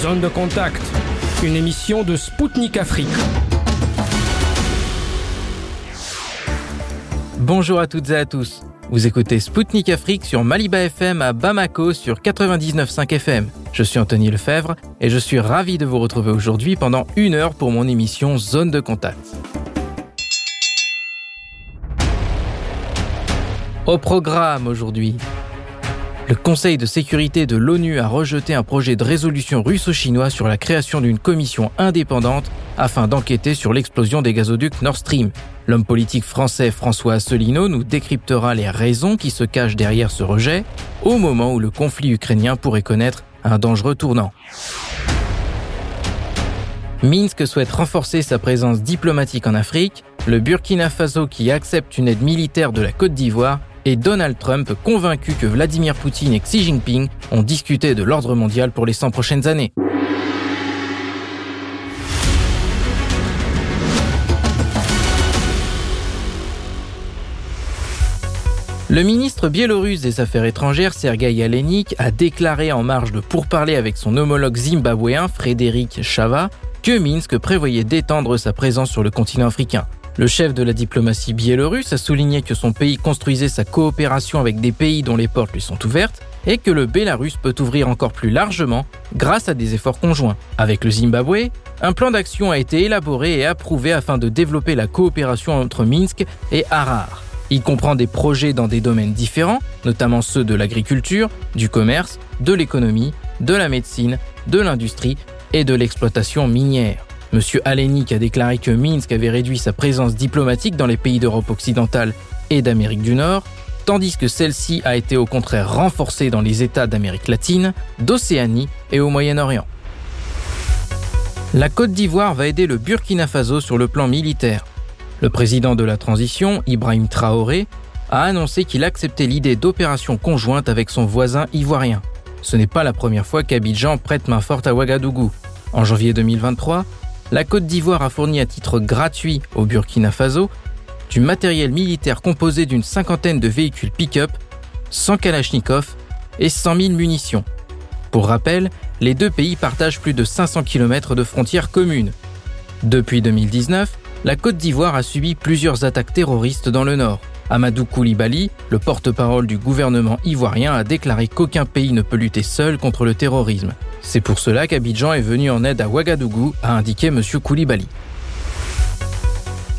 Zone de contact, une émission de Spoutnik Afrique. Bonjour à toutes et à tous. Vous écoutez Spoutnik Afrique sur Maliba FM à Bamako sur 99.5 FM. Je suis Anthony Lefebvre et je suis ravi de vous retrouver aujourd'hui pendant une heure pour mon émission Zone de contact. Au programme aujourd'hui, le Conseil de sécurité de l'ONU a rejeté un projet de résolution russo-chinois sur la création d'une commission indépendante afin d'enquêter sur l'explosion des gazoducs Nord Stream. L'homme politique français François Asselineau nous décryptera les raisons qui se cachent derrière ce rejet au moment où le conflit ukrainien pourrait connaître un dangereux tournant. Minsk souhaite renforcer sa présence diplomatique en Afrique, le Burkina Faso qui accepte une aide militaire de la Côte d'Ivoire et Donald Trump convaincu que Vladimir Poutine et Xi Jinping ont discuté de l'ordre mondial pour les 100 prochaines années. Le ministre biélorusse des Affaires étrangères Sergei Alenik a déclaré en marge de pourparlers avec son homologue zimbabwéen Frédéric Chava que Minsk prévoyait d'étendre sa présence sur le continent africain. Le chef de la diplomatie biélorusse a souligné que son pays construisait sa coopération avec des pays dont les portes lui sont ouvertes et que le Bélarus peut ouvrir encore plus largement grâce à des efforts conjoints. Avec le Zimbabwe, un plan d'action a été élaboré et approuvé afin de développer la coopération entre Minsk et Harar. Il comprend des projets dans des domaines différents, notamment ceux de l'agriculture, du commerce, de l'économie, de la médecine, de l'industrie et de l'exploitation minière. M. Alenik a déclaré que Minsk avait réduit sa présence diplomatique dans les pays d'Europe occidentale et d'Amérique du Nord, tandis que celle-ci a été au contraire renforcée dans les États d'Amérique latine, d'Océanie et au Moyen-Orient. La Côte d'Ivoire va aider le Burkina Faso sur le plan militaire. Le président de la transition, Ibrahim Traoré, a annoncé qu'il acceptait l'idée d'opérations conjointes avec son voisin ivoirien. Ce n'est pas la première fois qu'Abidjan prête main forte à Ouagadougou. En janvier 2023, la Côte d'Ivoire a fourni à titre gratuit au Burkina Faso du matériel militaire composé d'une cinquantaine de véhicules pick-up, 100 Kalachnikov et 100 000 munitions. Pour rappel, les deux pays partagent plus de 500 km de frontières communes. Depuis 2019, la Côte d'Ivoire a subi plusieurs attaques terroristes dans le nord. Amadou Koulibaly, le porte-parole du gouvernement ivoirien, a déclaré qu'aucun pays ne peut lutter seul contre le terrorisme. C'est pour cela qu'Abidjan est venu en aide à Ouagadougou, a indiqué M. Koulibaly.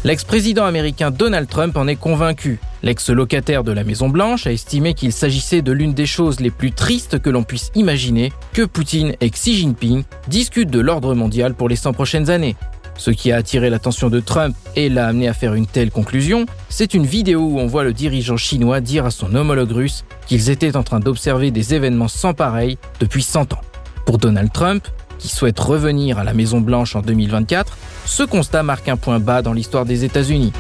L'ex-président américain Donald Trump en est convaincu. L'ex-locataire de la Maison-Blanche a estimé qu'il s'agissait de l'une des choses les plus tristes que l'on puisse imaginer que Poutine et Xi Jinping discutent de l'ordre mondial pour les 100 prochaines années. Ce qui a attiré l'attention de Trump et l'a amené à faire une telle conclusion, c'est une vidéo où on voit le dirigeant chinois dire à son homologue russe qu'ils étaient en train d'observer des événements sans pareil depuis 100 ans. Pour Donald Trump, qui souhaite revenir à la Maison-Blanche en 2024, ce constat marque un point bas dans l'histoire des États-Unis.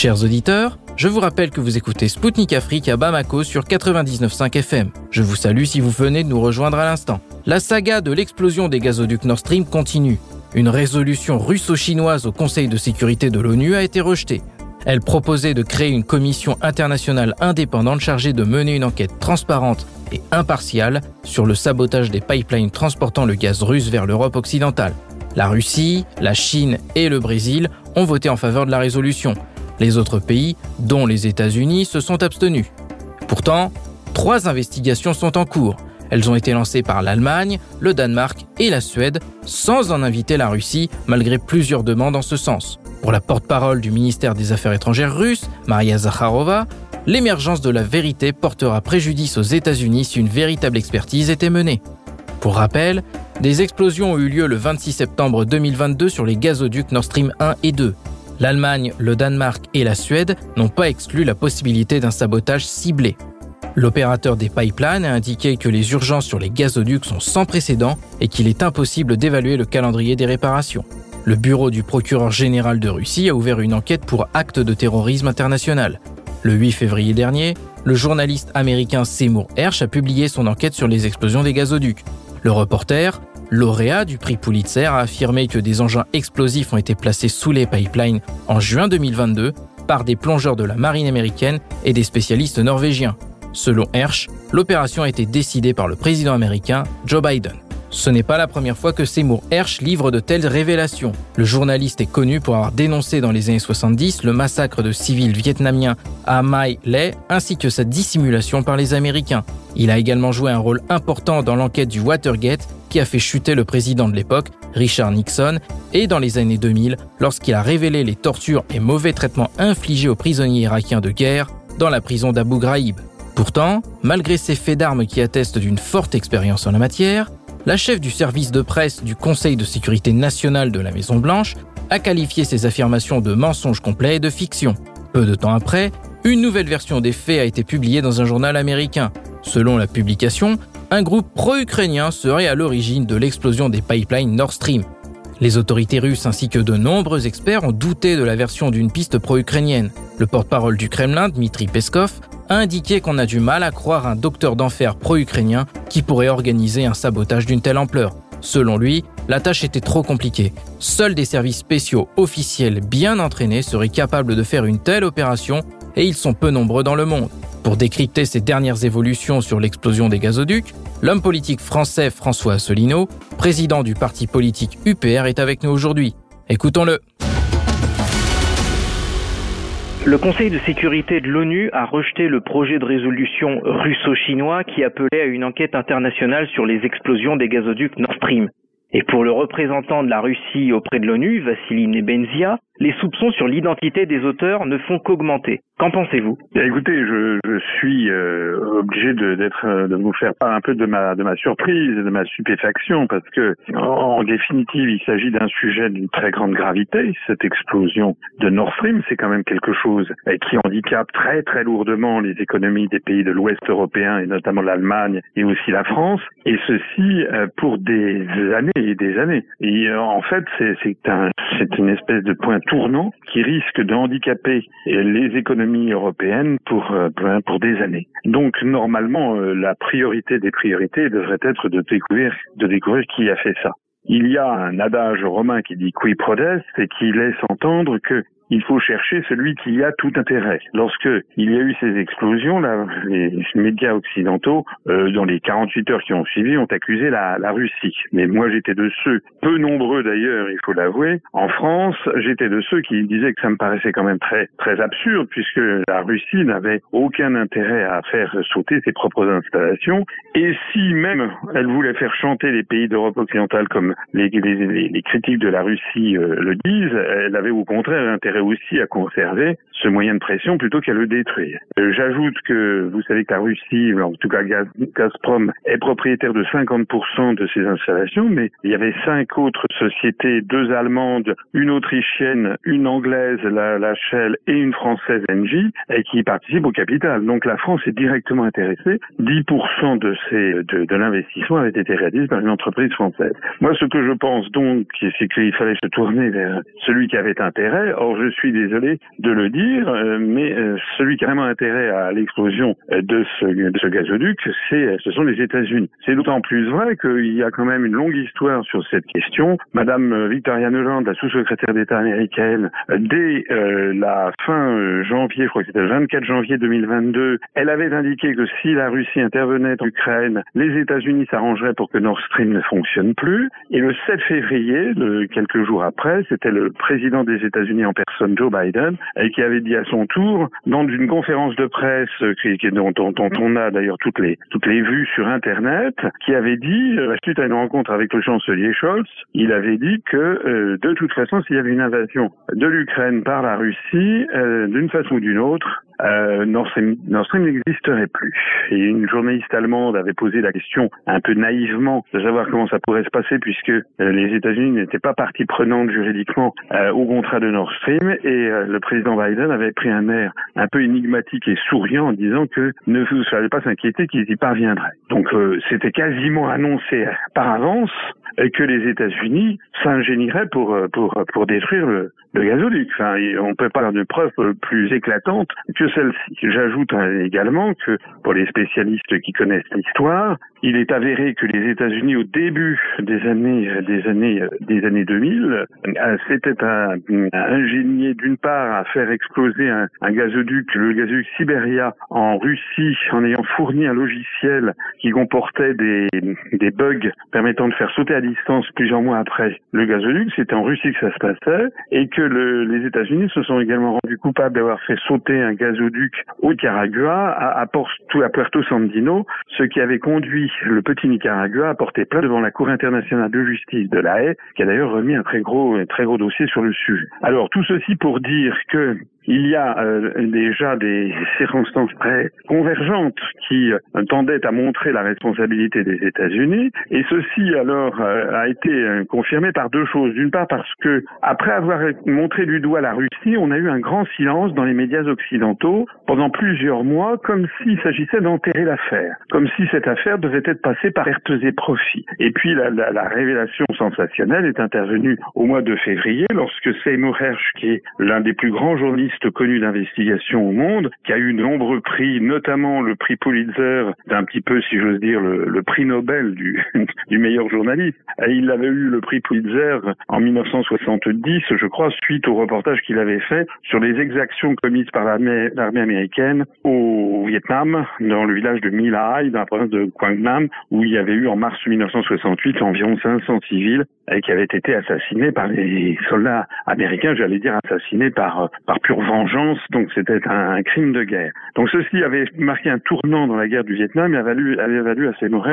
Chers auditeurs, je vous rappelle que vous écoutez Spoutnik Afrique à Bamako sur 99.5 FM. Je vous salue si vous venez de nous rejoindre à l'instant. La saga de l'explosion des gazoducs Nord Stream continue. Une résolution russo-chinoise au Conseil de sécurité de l'ONU a été rejetée. Elle proposait de créer une commission internationale indépendante chargée de mener une enquête transparente et impartiale sur le sabotage des pipelines transportant le gaz russe vers l'Europe occidentale. La Russie, la Chine et le Brésil ont voté en faveur de la résolution. Les autres pays, dont les États-Unis, se sont abstenus. Pourtant, trois investigations sont en cours. Elles ont été lancées par l'Allemagne, le Danemark et la Suède, sans en inviter la Russie, malgré plusieurs demandes en ce sens. Pour la porte-parole du ministère des Affaires étrangères russe, Maria Zakharova, l'émergence de la vérité portera préjudice aux États-Unis si une véritable expertise était menée. Pour rappel, des explosions ont eu lieu le 26 septembre 2022 sur les gazoducs Nord Stream 1 et 2. L'Allemagne, le Danemark et la Suède n'ont pas exclu la possibilité d'un sabotage ciblé. L'opérateur des pipelines a indiqué que les urgences sur les gazoducs sont sans précédent et qu'il est impossible d'évaluer le calendrier des réparations. Le bureau du procureur général de Russie a ouvert une enquête pour acte de terrorisme international. Le 8 février dernier, le journaliste américain Seymour Hersh a publié son enquête sur les explosions des gazoducs. Le reporter lauréat du prix Pulitzer, a affirmé que des engins explosifs ont été placés sous les pipelines en juin 2022 par des plongeurs de la marine américaine et des spécialistes norvégiens. Selon Hersch, l'opération a été décidée par le président américain Joe Biden. Ce n'est pas la première fois que Seymour Hersh livre de telles révélations. Le journaliste est connu pour avoir dénoncé dans les années 70 le massacre de civils vietnamiens à Mai Le ainsi que sa dissimulation par les Américains. Il a également joué un rôle important dans l'enquête du Watergate qui a fait chuter le président de l'époque, Richard Nixon, et dans les années 2000 lorsqu'il a révélé les tortures et mauvais traitements infligés aux prisonniers irakiens de guerre dans la prison d'Abu Ghraib. Pourtant, malgré ces faits d'armes qui attestent d'une forte expérience en la matière, la chef du service de presse du Conseil de sécurité nationale de la Maison-Blanche a qualifié ces affirmations de mensonges complets et de fiction. Peu de temps après, une nouvelle version des faits a été publiée dans un journal américain. Selon la publication, un groupe pro-ukrainien serait à l'origine de l'explosion des pipelines Nord Stream. Les autorités russes ainsi que de nombreux experts ont douté de la version d'une piste pro-ukrainienne. Le porte-parole du Kremlin, Dmitri Peskov, a indiqué qu'on a du mal à croire un docteur d'enfer pro-ukrainien qui pourrait organiser un sabotage d'une telle ampleur. Selon lui, la tâche était trop compliquée. Seuls des services spéciaux officiels bien entraînés seraient capables de faire une telle opération et ils sont peu nombreux dans le monde. Pour décrypter ces dernières évolutions sur l'explosion des gazoducs, l'homme politique français François Asselineau, président du parti politique UPR, est avec nous aujourd'hui. Écoutons-le. Le Conseil de sécurité de l'ONU a rejeté le projet de résolution russo-chinois qui appelait à une enquête internationale sur les explosions des gazoducs Nord Stream. Et pour le représentant de la Russie auprès de l'ONU, Vassili Nebenzia, les soupçons sur l'identité des auteurs ne font qu'augmenter. Qu'en pensez-vous? Eh, Écoutez, je, suis euh, obligé euh, de vous faire part un peu de ma, surprise et de ma stupéfaction parce que, en, définitive, il s'agit d'un sujet d'une très grande gravité. Cette explosion de Nord Stream, c'est quand même quelque chose eh, qui handicape très très lourdement les économies des pays de l'Ouest européen et notamment l'Allemagne et aussi la France. Et ceci euh, pour des années et des années. Et en fait, c'est, c'est une espèce de point tournant qui risque de handicaper les économies européennes pour, euh, pour des années. Donc normalement, euh, la priorité des priorités devrait être de découvrir, de découvrir qui a fait ça. Il y a un adage romain qui dit qui prodest et qui laisse entendre que il faut chercher celui qui a tout intérêt. Lorsque il y a eu ces explosions, les médias occidentaux, euh, dans les 48 heures qui ont suivi, ont accusé la, Russie. Mais moi, j'étais de ceux, peu nombreux d'ailleurs, il faut l'avouer, en France, j'étais de ceux qui disaient que ça me paraissait quand même très très absurde, puisque la Russie n'avait aucun intérêt à faire sauter ses propres installations. Et si même elle voulait faire chanter les pays d'Europe occidentale comme les, critiques de la Russie euh, le disent, elle avait au contraire intérêt aussi à conserver ce moyen de pression plutôt qu'à le détruire. Euh, j'ajoute que vous savez que la Russie, en tout cas Gazprom, est propriétaire de 50% de ces installations, mais il y avait cinq autres sociétés, deux allemandes, une autrichienne, une anglaise, la, la Shell, et une française Engie, et qui participent au capital. Donc la France est directement intéressée. 10% de, de, de l'investissement avait été réalisé par une entreprise française. Moi, ce que je pense donc, c'est qu'il fallait se tourner vers celui qui avait intérêt. Or, je suis désolé de le dire, euh, mais euh, celui qui a vraiment intérêt à l'explosion euh, de ce, de ce gazoduc, c'est, ce sont les États-Unis. C'est d'autant plus vrai qu'il y a quand même une longue histoire sur cette question. Madame Victoria Nuland, la sous-secrétaire d'État américaine, dès la fin janvier, je crois que c'était le 24 janvier 2022, elle avait indiqué que si la Russie intervenait en Ukraine, les États-Unis s'arrangeraient pour que Nord Stream ne fonctionne plus. Et le 7 février, quelques jours après, c'était le président des États-Unis en personne Joe Biden, et qui avait dit à son tour, dans une conférence de presse euh, dont, dont, on a d'ailleurs toutes les, toutes les vues sur Internet, qui avait dit, euh, suite à une rencontre avec le chancelier Scholz, il avait dit que euh, de toute façon, s'il y avait une invasion de l'Ukraine par la Russie, d'une façon ou d'une autre, euh, Nord Stream, n'existerait plus. Et une journaliste allemande avait posé la question un peu naïvement de savoir comment ça pourrait se passer puisque euh, les États-Unis n'étaient pas partie prenante juridiquement euh, au contrat de Nord Stream et euh, le président Biden avait pris un air un peu énigmatique et souriant en disant que ne vous fallait pas s'inquiéter qu'ils y parviendraient. Donc c'était quasiment annoncé par avance que les États-Unis s'ingénieraient pour, pour, pour détruire le, le gazoduc. Enfin, on peut pas avoir de preuve plus éclatante que celle-ci. J'ajoute également que pour les spécialistes qui connaissent l'histoire, il est avéré que les États-Unis, au début des années des années des années 2000, s'étaient ingéniés d'une part à faire exploser un, gazoduc, le gazoduc Siberia, en Russie, en ayant fourni un logiciel qui comportait des, bugs permettant de faire sauter à distance plusieurs mois après le gazoduc. C'était en Russie que ça se passait et que le, les États-Unis se sont également rendus coupables d'avoir fait sauter un gazoduc au Nicaragua à, à, à Puerto Sandino, ce qui avait conduit le petit Nicaragua à porter plainte devant la Cour internationale de justice de la Haye, qui a d'ailleurs remis un très gros, un très gros dossier sur le sujet. Alors tout ceci pour dire que il y a euh, déjà des circonstances très convergentes qui euh, tendaient à montrer la responsabilité des États-Unis, et ceci alors euh, a été confirmé par deux choses. D'une part parce que après avoir montré du doigt la Russie, on a eu un grand silence dans les médias occidentaux pendant plusieurs mois, comme s'il s'agissait d'enterrer l'affaire, comme si cette affaire devait être passée par pertes et profits. Et puis la, la, la révélation sensationnelle est intervenue au mois de février, lorsque Seymour Hersh, qui est l'un des plus grands journalistes connu d'investigation au monde, qui a eu de nombreux prix, notamment le prix Pulitzer, d'un petit peu, si j'ose dire, le, prix Nobel du, meilleur journaliste. Et il avait eu le prix Pulitzer en 1970, je crois, suite au reportage qu'il avait fait sur les exactions commises par l'armée américaine au Vietnam, dans le village de My Lai, dans la province de Quang Nam, où il y avait eu en mars 1968 environ 500 civils et qui avaient été assassinés par les soldats américains, j'allais dire assassinés par, par vengeance, donc c'était un, crime de guerre. Donc ceci avait marqué un tournant dans la guerre du Vietnam et avait valu, avait valu à Seymour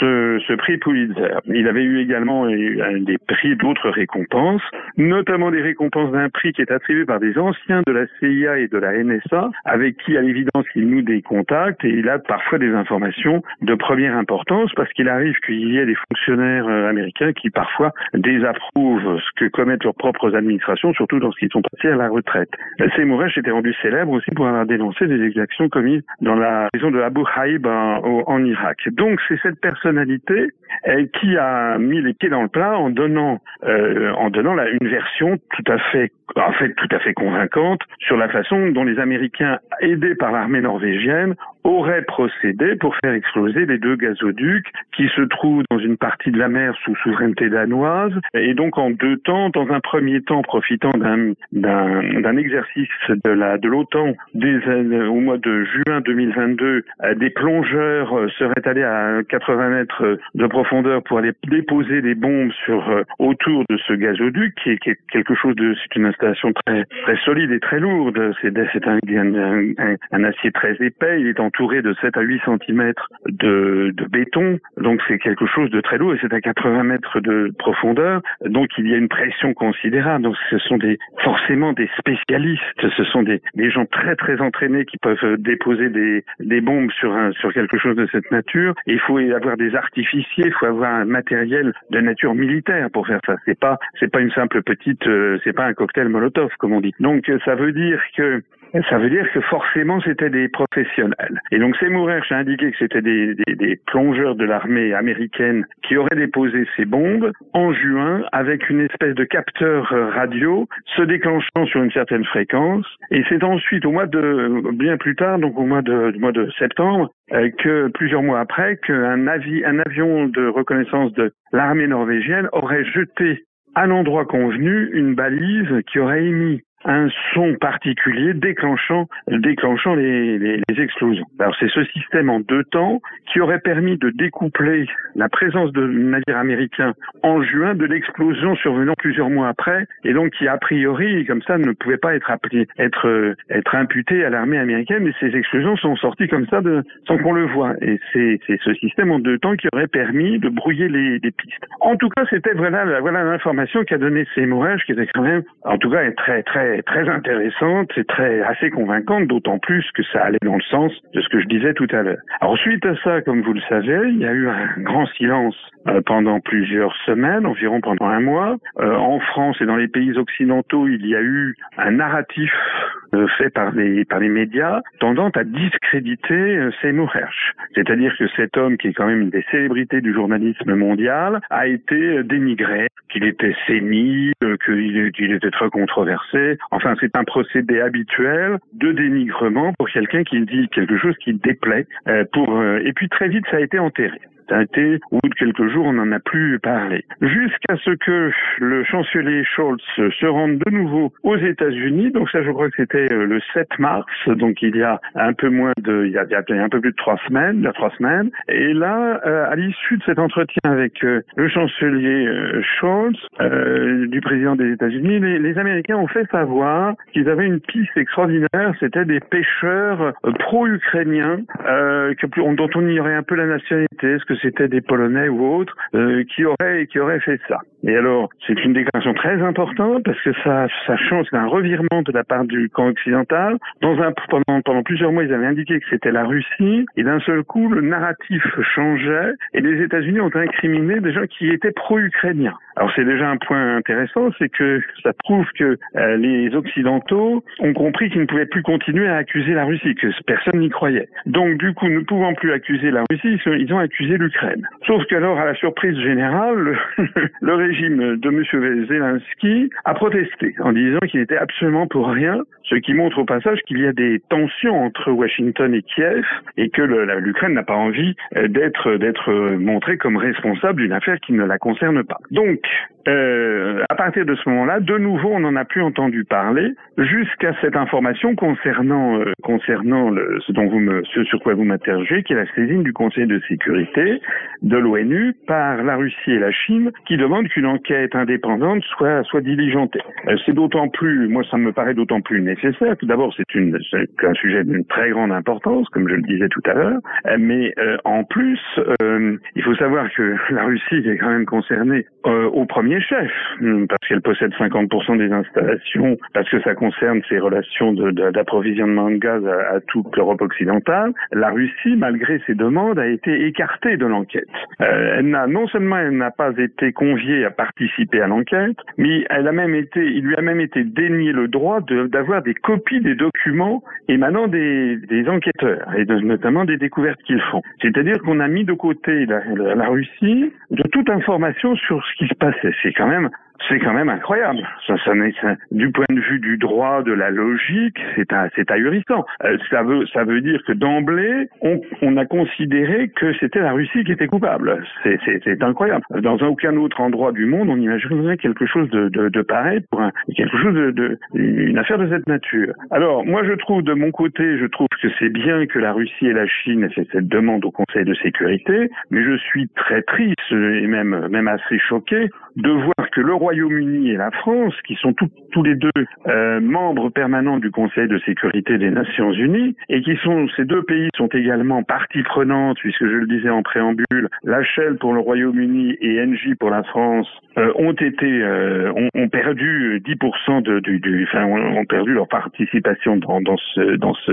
ce, ce prix Pulitzer. Il avait eu également des prix d'autres récompenses, notamment des récompenses d'un prix qui est attribué par des anciens de la CIA et de la NSA, avec qui à l'évidence il noue des contacts et il a parfois des informations de première importance parce qu'il arrive qu'il y ait des fonctionnaires euh, américains qui parfois désapprouvent ce que commettent leurs propres administrations, surtout lorsqu'ils sont passés à la retraite. Seymour Hersh était rendu célèbre aussi pour avoir dénoncé des exactions commises dans la maison de Abu Haïb en, en Irak. Donc c'est cette personnalité euh, qui a mis les pieds dans le plat en donnant euh, en donnant une version tout à fait en fait tout à fait convaincante sur la façon dont les Américains aidés par l'armée norvégienne auraient procédé pour faire exploser les deux gazoducs qui se trouvent dans une partie de la mer sous souveraineté danoise et donc en deux temps dans un premier temps profitant d'un d'un exercice de l'OTAN au mois de juin 2022 euh, des plongeurs euh, seraient allés à 80 mètres de profondeur pour aller déposer des bombes sur euh, autour de ce gazoduc qui est, quelque chose de c'est une installation très très solide et très lourde. C'est un, acier très épais. Il est entouré de 7 à 8 cm de, béton. Donc c'est quelque chose de très lourd et c'est à 80 mètres de profondeur. Donc il y a une pression considérable. Donc ce sont forcément des spécialistes ce sont des, des gens très très entraînés qui peuvent déposer des, des bombes sur un sur quelque chose de cette nature il faut avoir des artificiers il faut avoir un matériel de nature militaire pour faire ça. C'est pas c'est pas une simple petite euh, c'est pas un cocktail Molotov comme on dit. Donc ça veut dire que ça veut dire que forcément c'était des professionnels. Et donc Seymour Hersh a indiqué que c'était des, des, des, plongeurs de l'armée américaine qui auraient déposé ces bombes en juin avec une espèce de capteur radio se déclenchant sur une certaine fréquence. Et c'est ensuite au mois de bien plus tard, donc au mois de, mois de septembre, euh, que plusieurs mois après, qu'un un avion de reconnaissance de l'armée norvégienne aurait jeté à l'endroit convenu une balise qui aurait émis un son particulier déclenchant, déclenchant les, les, les explosions. Alors c'est ce système en deux temps qui aurait permis de découpler la présence de navires américains en juin de l'explosion survenant plusieurs mois après et donc qui a priori comme ça ne pouvait pas être appelé, être être imputé à l'armée américaine mais ces explosions sont sorties comme ça de, sans qu'on le voit et c'est ce système en deux temps qui aurait permis de brouiller les, les pistes. En tout cas c'était voilà voilà l'information qu'a donné Seymour qui était quand même en tout cas très très très, intéressante et très assez convaincante, d'autant plus que ça allait dans le sens de ce que je disais tout à l'heure. Alors suite à ça, comme vous le savez, il y a eu un grand silence euh, pendant plusieurs semaines, environ pendant un mois. Euh, en France et dans les pays occidentaux, il y a eu un narratif fait par les par les médias tendant à discréditer Seymour Hersh. C'est-à-dire que cet homme, qui est quand même une des célébrités du journalisme mondial, a été dénigré, qu'il était sénile, qu'il était très controversé. Enfin, c'est un procédé habituel de dénigrement pour quelqu'un qui dit quelque chose qui déplaît. pour et puis très vite, ça a été enterré. Ça a été, au bout de quelques jours, on n'en a plus parlé. Jusqu'à ce que le chancelier Scholz se rende de nouveau aux États-Unis. Donc ça, je crois que c'était euh, le 7 mars. Donc il y a un peu moins de, il y a, un peu plus de trois semaines, il y a trois semaines. Et là, euh, à l'issue de cet entretien avec euh, le chancelier Scholz, du président des États-Unis, les, Américains ont fait savoir qu'ils avaient une piste extraordinaire. C'était des pêcheurs pro-ukrainiens dont on ignorait un peu la nationalité. Est-ce que c'était des Polonais ou autres euh, qui auraient qui auraient fait ça. Et alors, c'est une déclaration très importante parce que ça ça change un revirement de la part du camp occidental. Dans un pendant pendant plusieurs mois, ils avaient indiqué que c'était la Russie et d'un seul coup, le narratif changeait et les États-Unis ont incriminé des gens qui étaient pro-ukrainiens. Alors c'est déjà un point intéressant, c'est que ça prouve que euh, les Occidentaux ont compris qu'ils ne pouvaient plus continuer à accuser la Russie, que personne n'y croyait. Donc du coup, ne pouvant plus accuser la Russie, ils ont accusé l'Ukraine. Sauf qu'alors, à la surprise générale, le, régime de M. Zelensky a protesté en disant qu'il n'était absolument pour rien, ce qui montre au passage qu'il y a des tensions entre Washington et Kiev et que l'Ukraine n'a pas envie euh, d'être d'être montrée comme responsable d'une affaire qui ne la concerne pas. Donc, euh, à partir de ce moment-là, de nouveau, on n'en a plus entendu parler jusqu'à cette information concernant euh, concernant ce dont vous ce sur quoi vous m'interrogez, qui est la saisine du Conseil de sécurité de l'ONU par la Russie et la Chine, qui demandent qu'une enquête indépendante soit soit diligentée. Euh, c'est d'autant plus, moi, ça me paraît d'autant plus nécessaire. Tout d'abord, c'est une un sujet d'une très grande importance, comme je le disais tout à l'heure, euh, mais euh, en plus, il faut savoir que la Russie est quand même concernée au premier chef, hum, parce qu'elle possède 50% des installations, parce que ça concerne ses relations d'approvisionnement de, gaz à, toute l'Europe occidentale. La Russie, malgré ses demandes, a été écartée de l'enquête. Elle n'a non seulement elle n'a pas été conviée à participer à l'enquête, mais elle a même été, il lui a même été dénié le droit d'avoir des copies des documents émanant des, enquêteurs et notamment des découvertes qu'ils font. C'est-à-dire qu'on a mis de côté la, la Russie de toute information sur ce qui se passait. C'est quand même c'est quand même incroyable. Ça, ça, du point de vue du droit, de la logique, c'est c'est ahurissant. Euh, ça veut ça veut dire que d'emblée, on, on, a considéré que c'était la Russie qui était coupable. C'est incroyable. Dans aucun autre endroit du monde, on imaginerait quelque chose de, de, de pareil pour un, quelque chose de, de, une affaire de cette nature. Alors moi, je trouve de mon côté, je trouve que c'est bien que la Russie et la Chine aient fait cette demande au Conseil de sécurité, mais je suis très triste et même même assez choqué de voir que le Royaume-Uni et la France, qui sont tous les deux euh, membres permanents du Conseil de sécurité des Nations Unies, et qui sont ces deux pays sont également partie prenante, puisque je le disais en préambule, la pour le Royaume-Uni et Engie pour la France euh, ont été euh, ont, perdu 10% de, du, enfin ont, ont, perdu leur participation dans, dans ce dans ce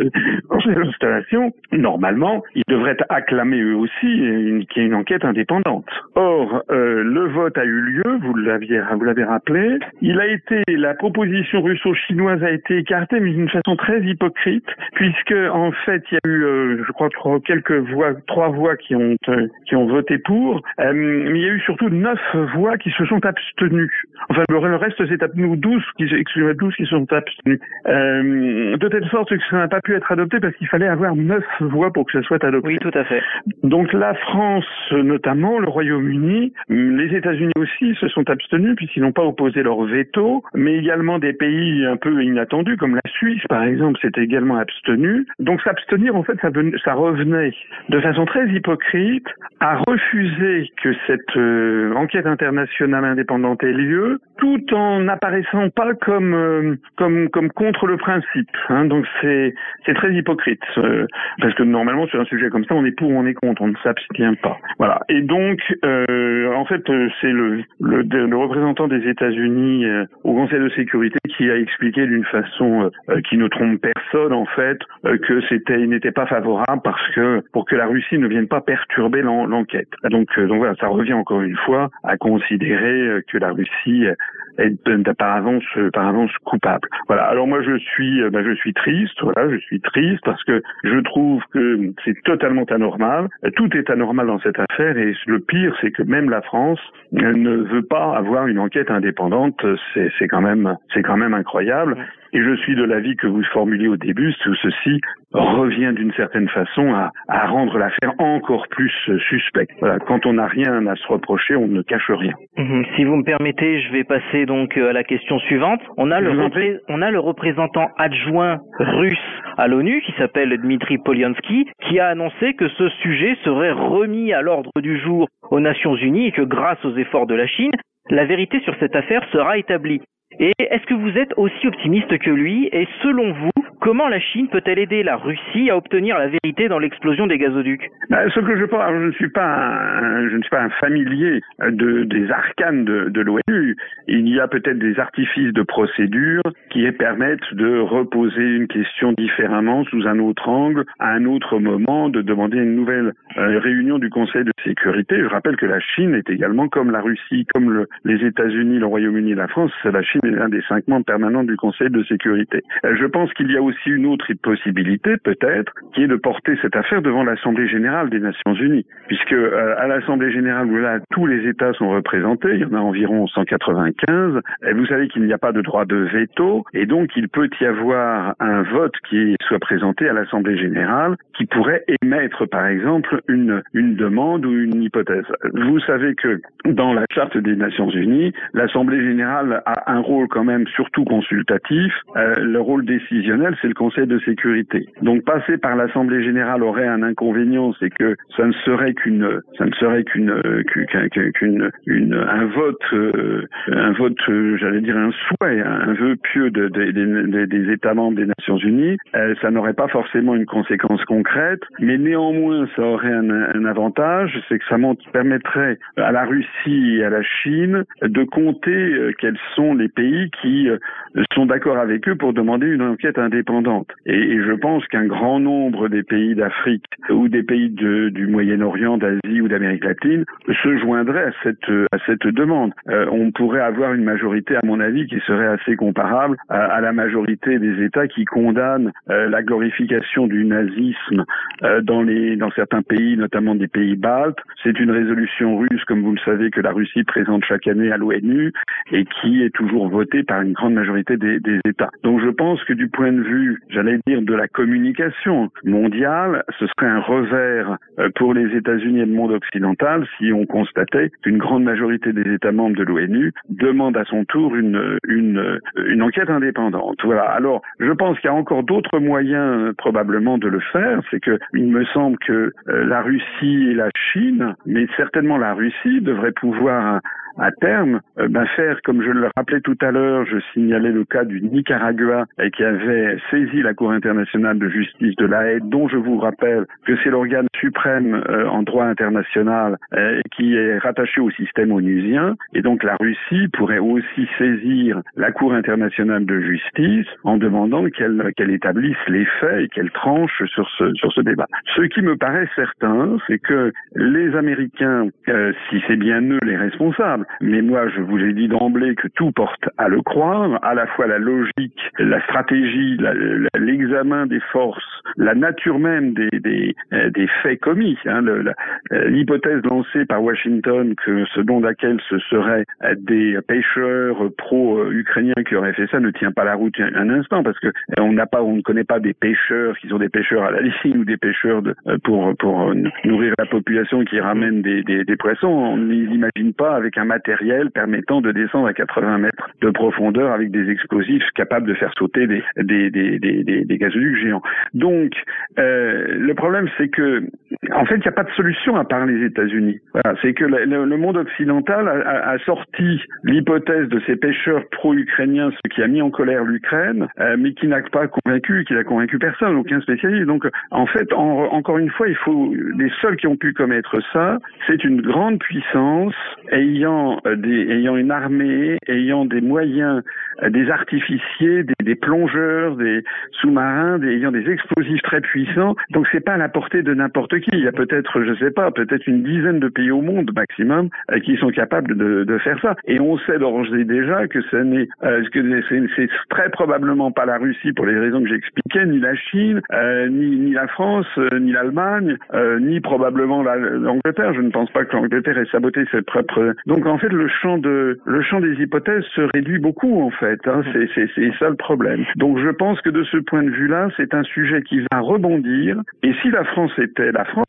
dans cette installation. Normalement, ils devraient acclamer eux aussi qu'il y ait une enquête indépendante. Or, le vote a eu lieu vous l'aviez, vous l'avez rappelé. Il a été, la proposition russo-chinoise a été écartée, mais d'une façon très hypocrite, puisque en fait, il y a eu, euh, je crois, trois, quelques voix, trois voix qui ont euh, qui ont voté pour, euh, mais il y a eu surtout neuf voix qui se sont abstenues. Enfin, le, reste, c'est nous douze qui, excusez 12 qui sont abstenus. de telle sorte que ça n'a pas pu être adopté parce qu'il fallait avoir neuf voix pour que ça soit adopté. Oui, tout à fait. Donc la France, notamment, le Royaume-Uni, les États-Unis aussi se sont abstenus puisqu'ils n'ont pas opposé leur veto, mais également des pays un peu inattendus comme la Suisse par exemple s'était également abstenu. Donc s'abstenir en fait ça, revenait de façon très hypocrite à refuser que cette euh, enquête internationale indépendante ait lieu tout en n'apparaissant pas comme euh, comme comme contre le principe. Hein. Donc c'est c'est très hypocrite euh, parce que normalement sur un sujet comme ça on est pour ou on est contre, on ne s'abstient pas. Voilà. Et donc en fait c'est le le, représentant des États-Unis euh, au Conseil de sécurité qui a expliqué d'une façon euh, qui ne trompe personne en fait euh, que c'était n'était pas favorable parce que pour que la Russie ne vienne pas perturber l'enquête. Donc donc voilà, ça revient encore une fois à considérer que la Russie être par avance, par avance coupable. Voilà. Alors moi je suis, ben, je suis triste. Voilà, je suis triste parce que je trouve que c'est totalement anormal. Tout est anormal dans cette affaire et le pire, c'est que même la France ne veut pas avoir une enquête indépendante. C'est quand même, c'est quand même incroyable. Et je suis de l'avis que vous formuliez au début, tout ceci revient d'une certaine façon à, à rendre l'affaire encore plus suspecte. Voilà, quand on n'a rien à se reprocher, on ne cache rien. Mhm. Si vous me permettez, je vais passer donc euh, à la question suivante. On a, le, on a le représentant adjoint russe à l'ONU qui s'appelle Dmitri Polyansky qui a annoncé que ce sujet serait remis à l'ordre du jour aux Nations Unies et que grâce aux efforts de la Chine, la vérité sur cette affaire sera établie. Et est-ce que vous êtes aussi optimiste que lui Et selon vous, comment la Chine peut-elle aider la Russie à obtenir la vérité dans l'explosion des gazoducs? Ben, Ce que je pense, je ne suis pas un, je ne suis pas un familier de, des arcanes de, l'ONU. Il y a peut-être des artifices de procédure qui permettent de reposer une question différemment, sous un autre angle, à un autre moment, de demander une nouvelle euh, réunion du Conseil de sécurité. Je rappelle que la Chine est également, comme la Russie, comme le, les États-Unis, le Royaume-Uni la France, la Chine l'un des cinq membres permanents du Conseil de sécurité. Euh, je pense qu'il y a aussi une autre possibilité, peut-être, qui est de porter cette affaire devant l'Assemblée générale des Nations unies, puisque euh, à l'Assemblée générale où là tous les États sont représentés, il y en a environ 195, et vous savez qu'il n'y a pas de droit de veto, et donc il peut y avoir un vote qui soit présenté à l'Assemblée générale qui pourrait émettre, par exemple, une, une demande ou une hypothèse. Vous savez que dans la charte des Nations unies, l'Assemblée générale a un rôle quand même surtout consultatif. Euh, le rôle décisionnel, c'est le Conseil de sécurité. Donc passer par l'Assemblée générale aurait un inconvénient, c'est que ça ne serait qu'une, ça ne serait qu'une, qu'une, une, un vote, euh, un vote, euh, j'allais dire un souhait, un vœu pieux de, des États membres des Nations Unies. ça n'aurait pas forcément une conséquence concrète, mais néanmoins, ça aurait un, un avantage, c'est que ça permettrait à la Russie et à la Chine de compter quels sont les pays qui euh, sont d'accord avec eux pour demander une enquête indépendante. Et, je pense qu'un grand nombre des pays d'Afrique ou des pays du Moyen-Orient, d'Asie ou d'Amérique latine se joindraient à cette, à cette demande. Euh, on pourrait avoir une majorité, à mon avis, qui serait assez comparable à, la majorité des États qui condamnent euh, la glorification du nazisme dans, les, dans certains pays, notamment des pays baltes. C'est une résolution russe, comme vous le savez, que la Russie présente chaque année à l'ONU et qui est toujours voté par une grande majorité des, États. Donc je pense que du point de vue, j'allais dire, de la communication mondiale, ce serait un revers euh, pour les États-Unis et le monde occidental si on constatait qu'une grande majorité des États membres de l'ONU demande à son tour une, une, une enquête indépendante. Voilà. Alors, je pense qu'il y a encore d'autres moyens euh, probablement de le faire. C'est que il me semble que euh, la Russie et la Chine, mais certainement la Russie, devraient pouvoir à terme, euh, ben faire, comme je le rappelais tout à l'heure, je signalais le cas du Nicaragua qui avait saisi la Cour internationale de justice de la Haye, dont je vous rappelle que c'est l'organe suprême euh, en droit international euh, qui est rattaché au système onusien. Et donc la Russie pourrait aussi saisir la Cour internationale de justice en demandant qu'elle établisse les faits et qu'elle tranche sur ce sur ce débat. Ce qui me paraît certain, c'est que les Américains, si c'est bien eux les responsables, mais moi, je vous ai dit d'emblée que tout porte à le croire, à la fois la logique, la stratégie, l'examen des forces, la nature même des, euh, faits commis. Hein, euh, L'hypothèse lancée par Washington que selon laquelle ce seraient euh, des pêcheurs pro-ukrainiens qui auraient fait ça ne tient pas la route un instant parce que on n'a pas, on ne connaît pas des pêcheurs qui sont des pêcheurs à la ligne ou des pêcheurs pour nourrir la population qui ramènent des, des, des poissons. On n'imagine pas avec un matériel permettant de descendre à 80 mètres de profondeur avec des explosifs capables de faire sauter des, gazoducs géants. Donc, euh, le problème, c'est que, en fait, il n'y a pas de solution à part les États-Unis. C'est que le, monde occidental a, a, sorti l'hypothèse de ces pêcheurs pro-ukrainiens, ce qui a mis en colère l'Ukraine, euh, mais qui n'a pas convaincu, qui n'a convaincu personne, aucun spécialiste. Donc, en fait, encore une fois, il faut les seuls qui ont pu commettre ça, c'est une grande puissance ayant euh, des, ayant une armée, ayant des moyens des artificiers, des, des plongeurs, des sous-marins, des, ayant des explosifs très puissants. Donc c'est pas à la portée de n'importe qui. Il y a peut-être, je sais pas, peut-être une dizaine de pays au monde maximum euh, qui sont capables de, de, faire ça. Et on sait d'ores et déjà que ce n'est, euh, que c'est très probablement pas la Russie pour les raisons que j'expliquais, ni la Chine, euh, ni, ni la France, euh, ni l'Allemagne, euh, ni probablement l'Angleterre. Je ne pense pas que l'Angleterre ait saboté ses propres. En fait, le champ de le champ des hypothèses se réduit beaucoup en fait. Hein. C'est ça le problème. Donc je pense que de ce point de vue-là, c'est un sujet qui va rebondir. Et si la France était la France,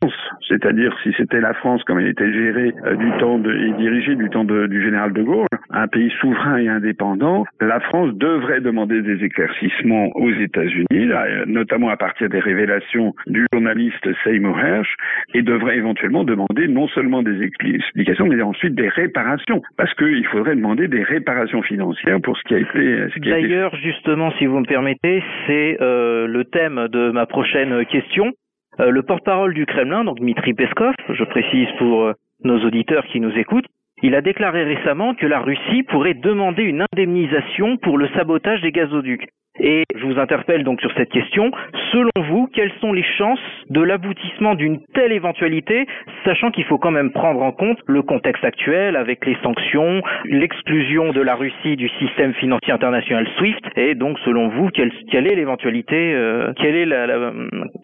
c'est-à-dire si c'était la France comme elle était gérée euh, du temps de, et dirigée du temps de, du général de Gaulle, un pays souverain et indépendant, la France devrait demander des éclaircissements aux États-Unis, notamment à partir des révélations du journaliste Seymour Hersh, et devrait éventuellement demander non seulement des explications, mais ensuite des réparations, parce qu'il faudrait demander des réparations financières pour ce qui a été. D'ailleurs, justement, si vous me permettez, c'est euh, le thème de ma prochaine question. Euh, le porte-parole du Kremlin, donc Dmitri Peskov, je précise pour euh, nos auditeurs qui nous écoutent, il a déclaré récemment que la Russie pourrait demander une indemnisation pour le sabotage des gazoducs. Et je vous interpelle donc sur cette question. Selon vous, quelles sont les chances de l'aboutissement d'une telle éventualité, sachant qu'il faut quand même prendre en compte le contexte actuel avec les sanctions, l'exclusion de la Russie du système financier international SWIFT, et donc selon vous, quelle, est l'éventualité, euh, quelle est la, la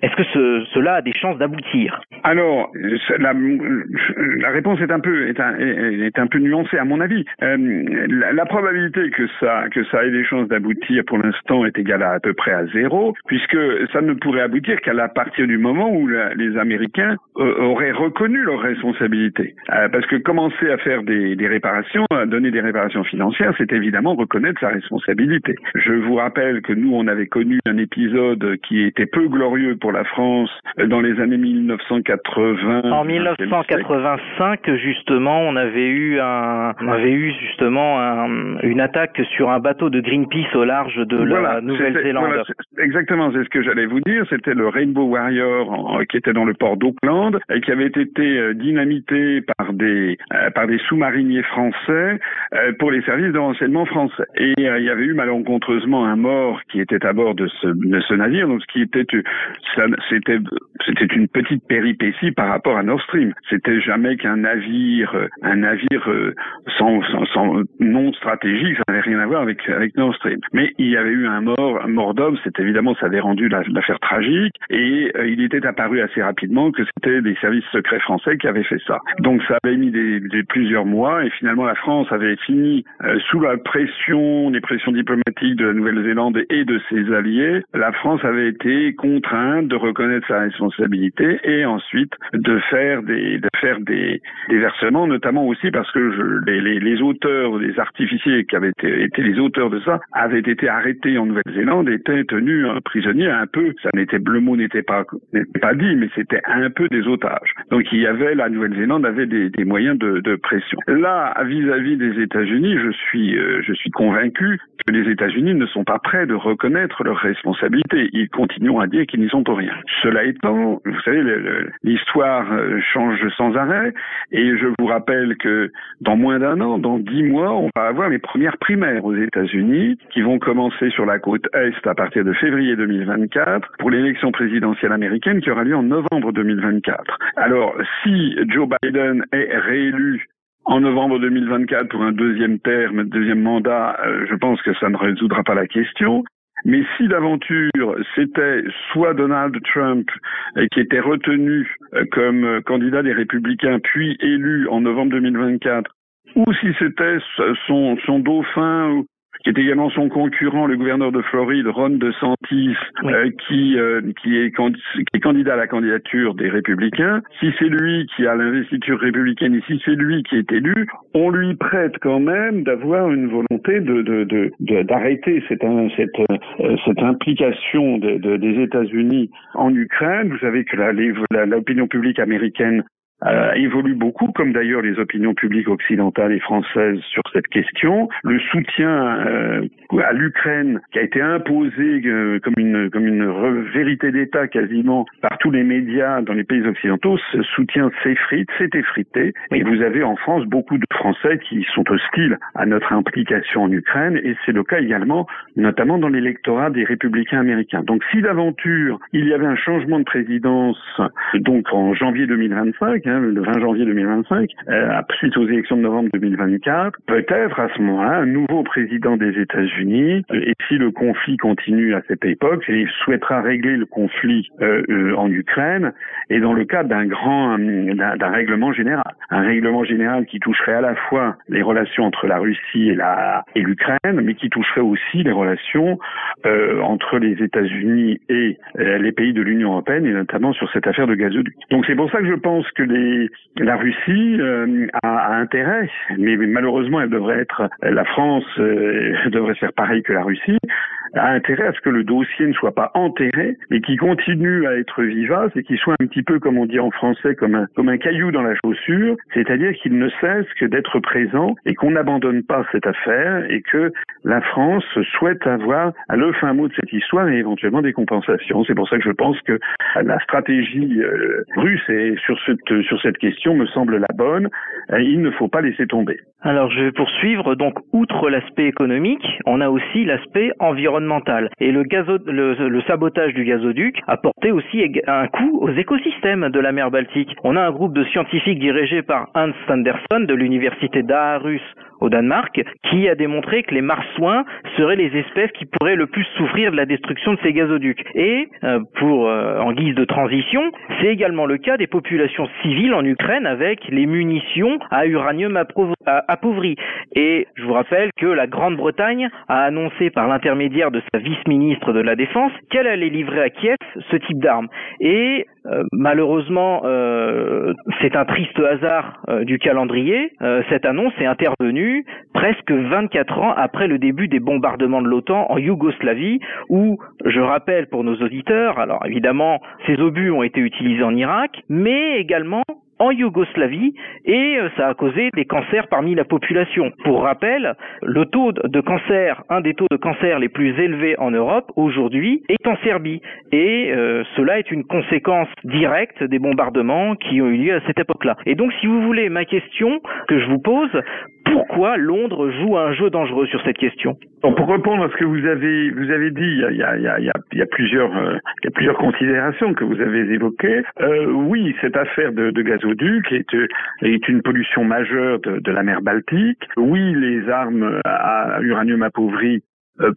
est-ce que ce, cela a des chances d'aboutir? Alors, la, la, réponse est un peu est un, est un peu nuancée à mon avis. Euh, la, la probabilité que ça que ça ait des chances d'aboutir pour l'instant est égal à à peu près à zéro, puisque ça ne pourrait aboutir qu'à partir du moment où les Américains euh, auraient reconnu leurs responsabilités. Euh, parce que commencer à faire des, des, réparations, à donner des réparations financières, c'est évidemment reconnaître sa responsabilité. Je vous rappelle que nous, on avait connu un épisode qui était peu glorieux pour la France dans les années 1980. En 1985, justement, on avait eu un, on avait eu justement un, une attaque sur un bateau de Greenpeace au large de la Nouvelle-Zélande. exactement, c'est ce que j'allais vous dire. C'était le Rainbow Warrior qui était dans le port d'Auckland et qui avait été euh, dynamité par des euh, par des sous-mariniers français euh, pour les services de renseignement français. Et il y avait eu malencontreusement un mort qui était à bord de ce, de ce navire. Donc, ce qui était c'était c'était une petite péripétie par rapport à Nord Stream. C'était jamais qu'un navire un navire sans, sans, sans non stratégique. Ça n'avait rien à voir avec avec Nord Stream. Mais il y avait eu un mort, un mort d'homme, c'est évidemment, ça avait rendu l'affaire tragique, et euh, il était apparu assez rapidement que c'était des services secrets français qui avaient fait ça. Donc ça avait mis plusieurs mois, et finalement la France avait fini euh, sous la pression, les pressions diplomatiques de la Nouvelle-Zélande et de ses alliés, la France avait été contrainte de reconnaître sa responsabilité et ensuite de faire des, versements, notamment aussi parce que les, auteurs, les artificiers qui avaient été, été les auteurs de ça, avaient été arrêtés en Nouvelle-Zélande était tenu prisonnier un peu, ça n'était, le mot n'était pas, n'était pas dit, mais c'était un peu des otages. Donc il y avait, la Nouvelle-Zélande avait des, moyens de, pression. Là, vis-à-vis des États-Unis, je suis, euh, je suis convaincu que les États-Unis ne sont pas prêts de reconnaître leurs responsabilités. Ils continuent à dire qu'ils n'y sont pour rien. Cela étant, vous savez, l'histoire euh, change sans arrêt, et je vous rappelle que dans moins d'un an, dans dix mois, on va avoir les premières primaires aux États-Unis qui vont commencer sur la côte Est à partir de février 2024 pour l'élection présidentielle américaine qui aura lieu en novembre 2024. Alors, si Joe Biden est réélu en novembre 2024 pour un deuxième terme, deuxième mandat, euh, je pense que ça ne résoudra pas la question. Mais si d'aventure c'était soit Donald Trump euh, qui était retenu euh, comme candidat des républicains puis élu en novembre 2024, ou si c'était son, son dauphin qui est également son concurrent, le gouverneur de Floride, Ron DeSantis, euh, qui, euh, qui, est qui est candidat à la candidature des Républicains. Si c'est lui qui a l'investiture républicaine et si c'est lui qui est élu, on lui prête quand même d'avoir une volonté de d'arrêter de, de, cette, cette, euh, cette implication de, des États-Unis en Ukraine. Vous savez que l'opinion publique américaine euh, évolue beaucoup, comme d'ailleurs les opinions publiques occidentales et françaises sur cette question. Le soutien euh, à l'Ukraine, qui a été imposé euh, comme une comme une vérité d'État quasiment par tous les médias dans les pays occidentaux, ce soutien s'effrite, s'est effrité. Et vous avez en France beaucoup de Français qui sont hostiles à notre implication en Ukraine, et c'est le cas également, notamment dans l'électorat des républicains américains. Donc si d'aventure il y avait un changement de présidence, donc en janvier 2025, Hein, le 20 janvier 2025, euh, suite aux élections de novembre 2024, peut-être à ce moment-là un nouveau président des États-Unis, et si le conflit continue à cette époque, il souhaitera régler le conflit euh, euh, en Ukraine, et dans le cadre d'un grand, d'un règlement général, un règlement général qui toucherait à la fois les relations entre la Russie et la et l'Ukraine, mais qui toucherait aussi les relations euh, entre les États-Unis et les pays de l'Union européenne, et notamment sur cette affaire de gazoduc. Donc c'est pour ça que je pense que les la Russie euh, a, intérêt, mais, malheureusement elle devrait être, la France euh, devrait faire pareil que la Russie, a intérêt à ce que le dossier ne soit pas enterré, mais qu'il continue à être vivace et qu'il soit un petit peu, comme on dit en français, comme un, comme un caillou dans la chaussure, c'est-à-dire qu'il ne cesse que d'être présent et qu'on n'abandonne pas cette affaire et que la France souhaite avoir le fin mot de cette histoire et éventuellement des compensations. C'est pour ça que je pense que la stratégie euh, russe sur cette, sur cette question me semble la bonne. Il ne faut pas laisser tomber. Alors je vais poursuivre. Donc outre l'aspect économique, on a aussi l'aspect environnemental. Et le, sabotage du gazoduc a porté aussi un coup aux écosystèmes de la mer Baltique. On a un groupe de scientifiques dirigé par Hans Sanderson de l'université d'Aarhus au Danemark, qui a démontré que les marsouins seraient les espèces qui pourraient le plus souffrir de la destruction de ces gazoducs. Et euh, pour euh, en guise de transition, c'est également le cas des populations civiles en Ukraine avec les munitions à uranium appauvri. Et je vous rappelle que la Grande-Bretagne a annoncé par l'intermédiaire de sa vice-ministre de la Défense qu'elle allait livrer à Kiev ce type d'armes. Et euh, malheureusement, euh, c'est un triste hasard euh, du calendrier. cette annonce est intervenue presque 24 ans après le début des bombardements de l'OTAN en Yougoslavie, où, je rappelle pour nos auditeurs, alors évidemment, ces obus ont été utilisés en Irak, mais également en Yougoslavie et euh, ça a causé des cancers parmi la population. Pour rappel, le taux de cancer, un des taux de cancer les plus élevés en Europe aujourd'hui est en Serbie et euh, cela est une conséquence directe des bombardements qui ont eu lieu à cette époque-là. Et donc si vous voulez ma question que je vous pose, pourquoi Londres joue un jeu dangereux sur cette question? Pour répondre à ce que vous avez dit, euh, il y a plusieurs considérations que vous avez évoquées. Euh, oui, cette affaire de, de gazoduc est, une pollution majeure de, la mer Baltique. Oui, les armes à uranium appauvri euh,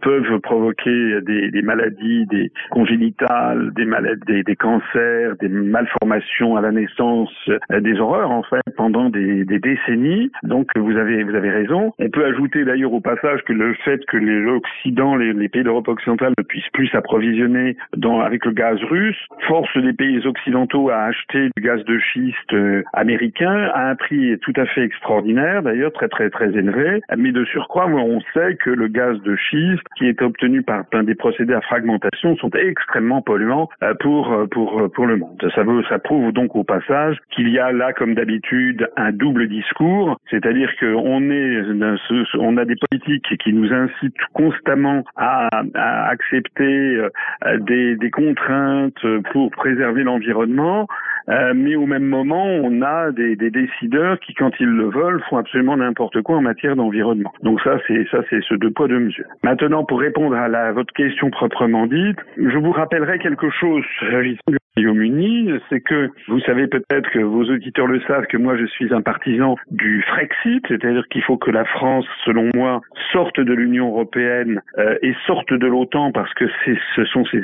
peuvent provoquer des, des, maladies, des congénitales, des maladies, des, cancers, des malformations à la naissance, euh, des horreurs en fait pendant des, décennies. Donc vous avez vous avez raison. On peut ajouter d'ailleurs au passage que le fait que l'Occident, les, les, pays d'Europe occidentale ne puissent plus s'approvisionner avec le gaz russe force les pays occidentaux à acheter du gaz de schiste euh, américain à un prix tout à fait extraordinaire d'ailleurs très très très élevé. Mais de surcroît, on sait que le gaz de schiste qui est obtenu par des procédés à fragmentation sont extrêmement polluants euh, pour euh, pour euh, pour le monde. Ça veut, ça prouve donc au passage qu'il y a là, comme d'habitude, un double discours, c'est-à-dire qu'on est, on a des politiques qui nous incitent constamment à, accepter des contraintes pour préserver l'environnement, euh, mais au même moment, on a des, des, décideurs qui, quand ils le veulent, font absolument n'importe quoi en matière d'environnement. Donc ça, c'est ça, c'est ce deux poids deux mesures. Maintenant, pour répondre à, la, à votre question proprement dite, je vous rappellerai quelque chose Royaume-Uni, c'est que vous savez peut-être que vos auditeurs le savent que moi je suis un partisan du Frexit, c'est-à-dire qu'il faut que la France, selon moi, sorte de l'Union européenne euh, et sorte de l'OTAN parce que ce sont ces,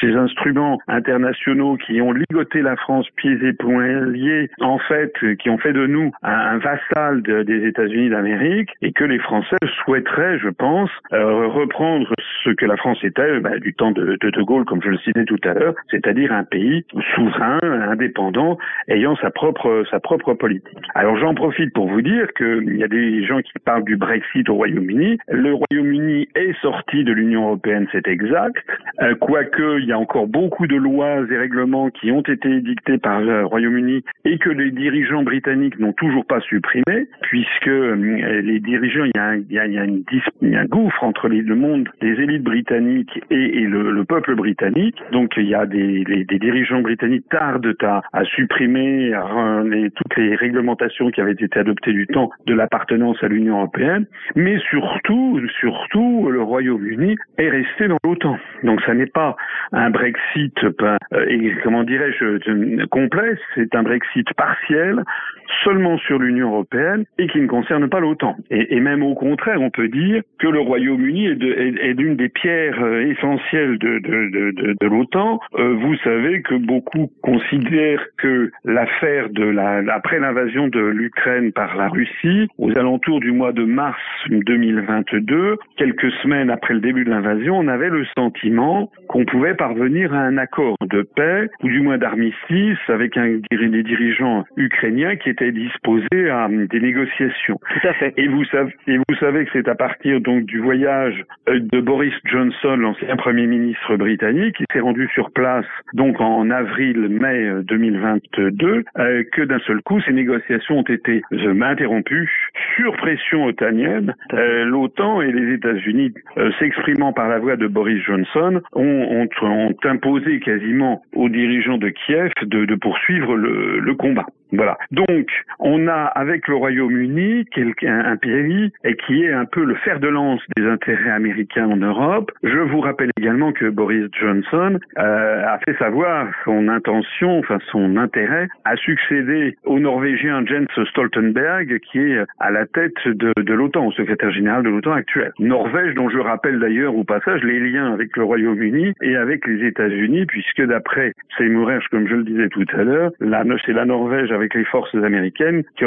ces instruments internationaux qui ont ligoté la France pieds et poings liés, en fait, qui ont fait de nous un, vassal des États-Unis d'Amérique et que les Français souhaiteraient, je pense, euh, reprendre ce que la France était bah, du temps de, de De Gaulle, comme je le citais tout à l'heure, c'est-à-dire un pays souverain, indépendant, ayant sa propre sa propre politique. Alors j'en profite pour vous dire qu'il y a des gens qui parlent du Brexit au Royaume-Uni. Le Royaume-Uni est sorti de l'Union européenne, c'est exact. Euh, quoique il y a encore beaucoup de lois et règlements qui ont été édictés par le Royaume-Uni et que les dirigeants britanniques n'ont toujours pas supprimé, puisque euh, les dirigeants, il y a un, il y a, un gouffre entre le monde des élites britanniques et, le, le, peuple britannique. Donc il y a des, des dirigeants britanniques tardent à, supprimer les, toutes les réglementations qui avaient été adoptées du temps de l'appartenance à l'Union européenne, mais surtout, surtout, le Royaume-Uni est resté dans l'OTAN. Donc ça n'est pas un Brexit, euh, comment dirais-je, complet, c'est un Brexit partiel seulement sur l'Union européenne et qui ne concerne pas l'OTAN. Et, même au contraire, on peut dire que le Royaume-Uni est, l'une des pierres euh, essentielles de, de, de, de l'OTAN. Euh, vous savez que beaucoup considèrent que l'affaire de la, après l'invasion de l'Ukraine par la Russie, aux alentours du mois de mars 2022, quelques semaines après le début de l'invasion, on avait le sentiment qu'on pouvait parvenir à un accord de paix, ou du moins d'armistice, avec un, des dirigeants ukrainiens qui étaient disposés à des négociations. Tout à fait. Et vous savez, et vous savez que c'est à partir donc du voyage euh, de Boris Johnson, l'ancien premier ministre britannique, qui s'est rendu sur place donc en avril-mai 2022, euh, que d'un seul coup ces négociations ont été euh, interrompues sur pression otanienne. Euh, L'OTAN et les États-Unis, euh, s'exprimant par la voix de Boris Johnson, ont, ont, ont, imposé quasiment aux dirigeants de Kiev de, de poursuivre le, le combat. Voilà. Donc, on a avec le Royaume-Uni un, un pays et qui est un peu le fer de lance des intérêts américains en Europe. Je vous rappelle également que Boris Johnson euh, a fait savoir son intention, enfin son intérêt, à succéder au Norvégien Jens Stoltenberg, qui est à la tête de, l'OTAN, au secrétaire général de l'OTAN actuel. Norvège, dont je rappelle d'ailleurs au passage les liens avec le Royaume-Uni et avec les États-Unis, puisque d'après Seymour Hersh, comme je le disais tout à l'heure, c'est la Norvège avec les forces américaines qui,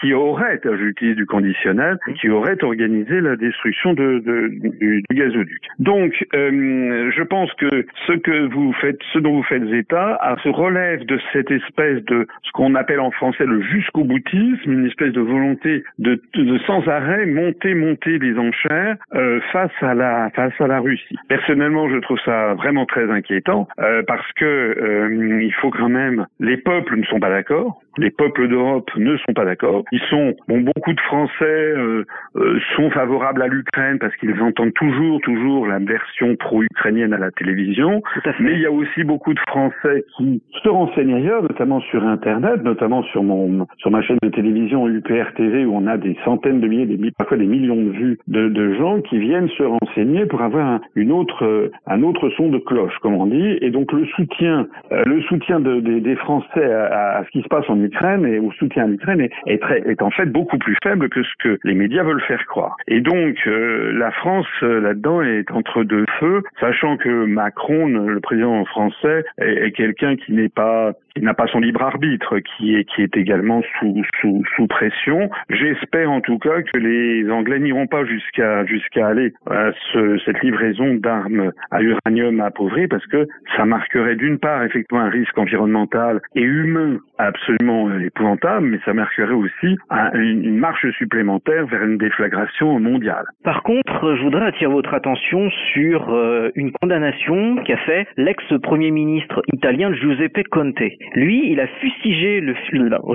qui auraient j'utilise du conditionnel, qui auraient organisé la destruction de, de du, du, gazoduc. Donc, euh, je pense que ce que vous faites, ce dont vous faites état, se relève de cette espèce de ce qu'on appelle en français le jusqu'au boutisme, une espèce de volonté de, de, sans arrêt monter, monter les enchères euh, face à la face à la Russie. Personnellement, je trouve ça vraiment très inquiétant euh, parce que euh, il faut quand même les peuples ne sont pas d'accord les peuples d'Europe ne sont pas d'accord. Ils sont, bon, beaucoup de Français euh, euh, sont favorables à l'Ukraine parce qu'ils entendent toujours, toujours la version pro-ukrainienne à la télévision. Mais il y a aussi beaucoup de Français qui se renseignent ailleurs, notamment sur Internet, notamment sur mon, sur ma chaîne de télévision UPR TV où on a des centaines de milliers, des, parfois des millions de vues de, de gens qui viennent se renseigner pour avoir un, une autre, un autre son de cloche, comme on dit. Et donc le soutien, euh, le soutien de, de, des Français à, à ce qui se passe en Ukraine et au soutien à l'Ukraine est, est, en fait beaucoup plus faible que ce que les médias veulent faire croire. Et donc euh, la France euh, là-dedans est entre deux feux, sachant que Macron, le président français, est quelqu'un qui n'est pas qui n'a pas son libre arbitre, qui est qui est également sous sous, sous pression. J'espère en tout cas que les Anglais n'iront pas jusqu'à aller à ce, cette livraison d'armes à uranium appauvri, parce que ça marquerait d'une part effectivement un risque environnemental et humain absolument épouvantable, mais ça marquerait aussi une marche supplémentaire vers une déflagration mondiale. Par contre, je voudrais attirer votre attention sur euh, une condamnation qu'a fait l'ex-premier ministre italien Giuseppe Conte. Lui, il a fustigé le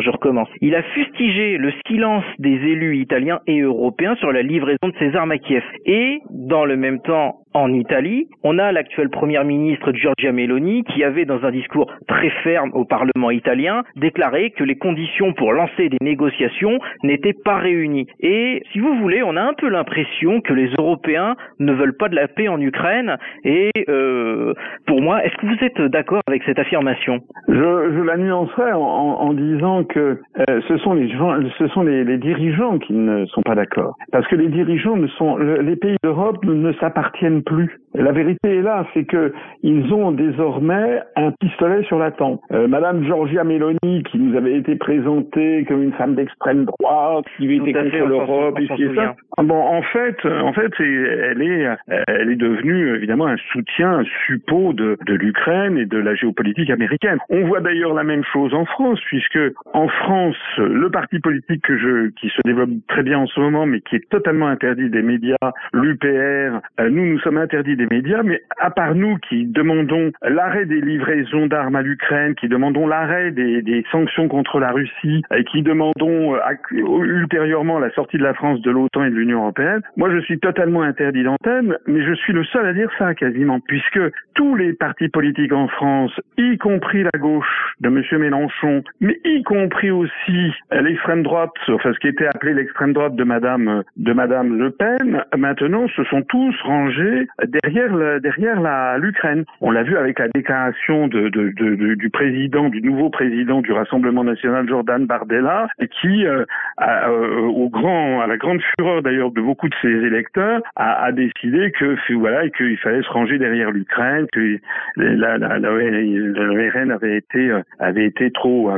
recommence. Il a fustigé le silence des élus italiens et européens sur la livraison de ces armes à Kiev. Et dans le même temps, en Italie, on a l'actuelle première ministre Giorgia Meloni qui avait dans un discours très ferme au Parlement italien déclaré que les conditions pour lancer des négociations n'étaient pas réunies. Et si vous voulez, on a un peu l'impression que les Européens ne veulent pas de la paix en Ukraine. Et euh, pour moi, est-ce que vous êtes d'accord avec cette affirmation? Je, je, la nuancerai en, en disant que euh, ce sont les gens, ce sont les, les, dirigeants qui ne sont pas d'accord, parce que les dirigeants ne sont, les pays d'Europe ne s'appartiennent même plus. La vérité est là, c'est que ils ont désormais un pistolet sur la tempe. Euh, Madame Georgia Meloni, qui nous avait été présentée comme une femme d'extrême droite, qui était contre l'Europe, ça. Ah bon, en fait, en fait, elle est, elle est devenue évidemment un soutien, un suppôt de, de l'Ukraine et de la géopolitique américaine. On voit d'ailleurs la même chose en France, puisque en France, le parti politique que je, qui se développe très bien en ce moment, mais qui est totalement interdit des médias, l'UPR, euh, nous, nous sommes interdits des médias, mais à part nous qui demandons l'arrêt des livraisons d'armes à l'Ukraine, qui demandons l'arrêt des, des, sanctions contre la Russie, et qui demandons euh, ultérieurement la sortie de la France de l'OTAN et de l'Union européenne, moi je suis totalement interdit d'antenne, mais je suis le seul à dire ça quasiment, puisque tous les partis politiques en France, y compris la gauche de M. Mélenchon, mais y compris aussi l'extrême droite, enfin ce qui était appelé l'extrême droite de Madame de Madame Le Pen, maintenant se sont tous rangés derrière l'Ukraine. On l'a vu avec la déclaration du président, du nouveau président du Rassemblement national, Jordan Bardella, qui, euh, euh, à la grande fureur d'ailleurs de beaucoup de ses électeurs, a, décidé que voilà qu'il fallait se ranger derrière l'Ukraine, que la, euh, avait été trop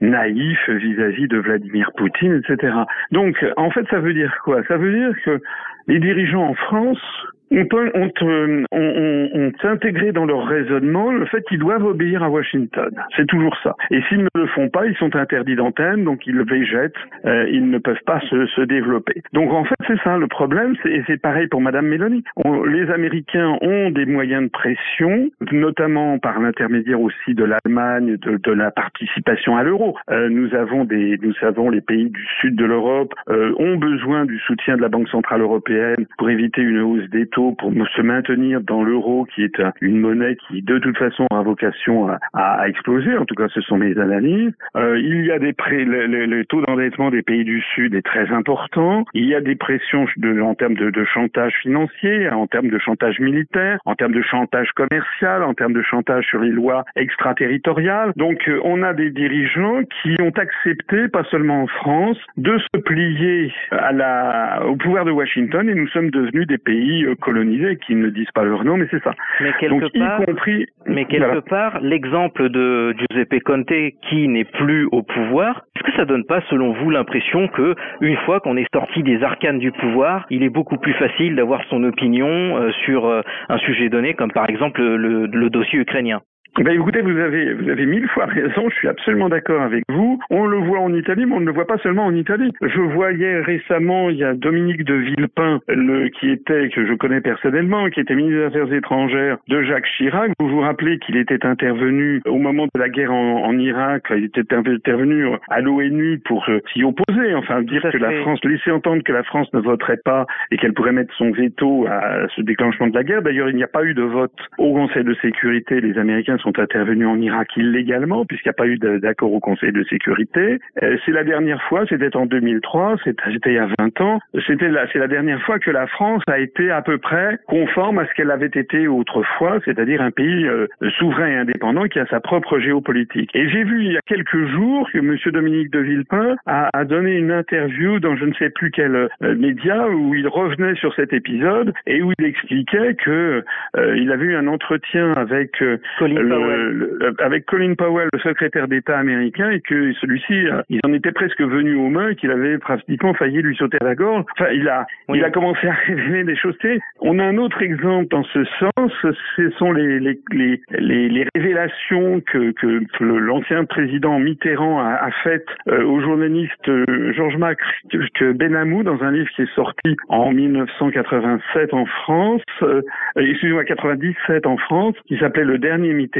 naïf vis-à-vis de Vladimir Poutine, etc. Donc, en fait, ça veut dire quoi? Ça veut dire que les dirigeants en France on peut on, on, on, s'intégrer dans leur raisonnement le fait qu'ils doivent obéir à Washington. C'est toujours ça. Et s'ils ne le font pas, ils sont interdits d'antenne, donc ils végètent, euh, ils ne peuvent pas se, se développer. Donc en fait, c'est ça le problème, et c'est pareil pour Madame Meloni. les Américains ont des moyens de pression, notamment par l'intermédiaire aussi de l'Allemagne, de, de, la participation à l'euro. Euh, nous avons des, nous savons, les pays du sud de l'Europe euh, ont besoin du soutien de la Banque centrale européenne pour éviter une hausse des pour se maintenir dans l'euro, qui est une monnaie qui de toute façon a vocation à, exploser. En tout cas, ce sont mes analyses. Euh, il y a des prêts, le, taux d'endettement des pays du Sud est très important. Il y a des pressions de, en termes de, chantage financier, en termes de chantage militaire, en termes de chantage commercial, en termes de chantage sur les lois extraterritoriales. Donc, euh, on a des dirigeants qui ont accepté, pas seulement en France, de se plier à la, au pouvoir de Washington et nous sommes devenus des pays euh, colonisés qui ne disent pas leur nom, mais c'est ça. Mais quelque part, compris, mais quelque part, l'exemple de Giuseppe Conte qui n'est plus au pouvoir, est-ce que ça donne pas, selon vous, l'impression que une fois qu'on est sorti des arcanes du pouvoir, il est beaucoup plus facile d'avoir son opinion euh, sur euh, un sujet donné, comme par exemple le dossier ukrainien? Ben écoutez, vous avez vous avez mille fois raison. Je suis absolument d'accord avec vous. On le voit en Italie, mais on ne le voit pas seulement en Italie. Je voyais récemment, il y a Dominique de Villepin, le qui était que je connais personnellement, qui était ministre des Affaires étrangères de Jacques Chirac. Vous vous rappelez qu'il était intervenu au moment de la guerre en, en Irak. Il était intervenu à l'ONU pour s'y opposer, enfin dire que la France laisser entendre que la France ne voterait pas et qu'elle pourrait mettre son veto à ce déclenchement de la guerre. D'ailleurs, il n'y a pas eu de vote au Conseil de sécurité. Les Américains sont intervenus en Irak illégalement puisqu'il n'y a pas eu d'accord au Conseil de sécurité. Euh, c'est la dernière fois, c'était en 2003, c'était il y a 20 ans, c'était la, c'est la dernière fois que la France a été à peu près conforme à ce qu'elle avait été autrefois, c'est-à-dire un pays euh, souverain et indépendant qui a sa propre géopolitique. Et j'ai vu il y a quelques jours que M. Dominique de Villepin a, a, donné une interview dans je ne sais plus quel euh, média où il revenait sur cet épisode et où il expliquait que il avait eu un entretien avec Colin euh, avec Colin Powell, le secrétaire d'État américain, et que celui-ci, euh, il en était presque venu aux mains, qu'il avait pratiquement failli lui sauter à la gorge. Enfin, il a, il a commencé à révéler des choses. On a un autre exemple dans ce sens, ce sont les, les, les, les, révélations que, que, l'ancien président Mitterrand a, a faites euh, au journaliste Georges Mac Benamou dans un livre qui est sorti en 1987 en France, excusez-moi, 97 en France, qui s'appelait Le dernier Mitterrand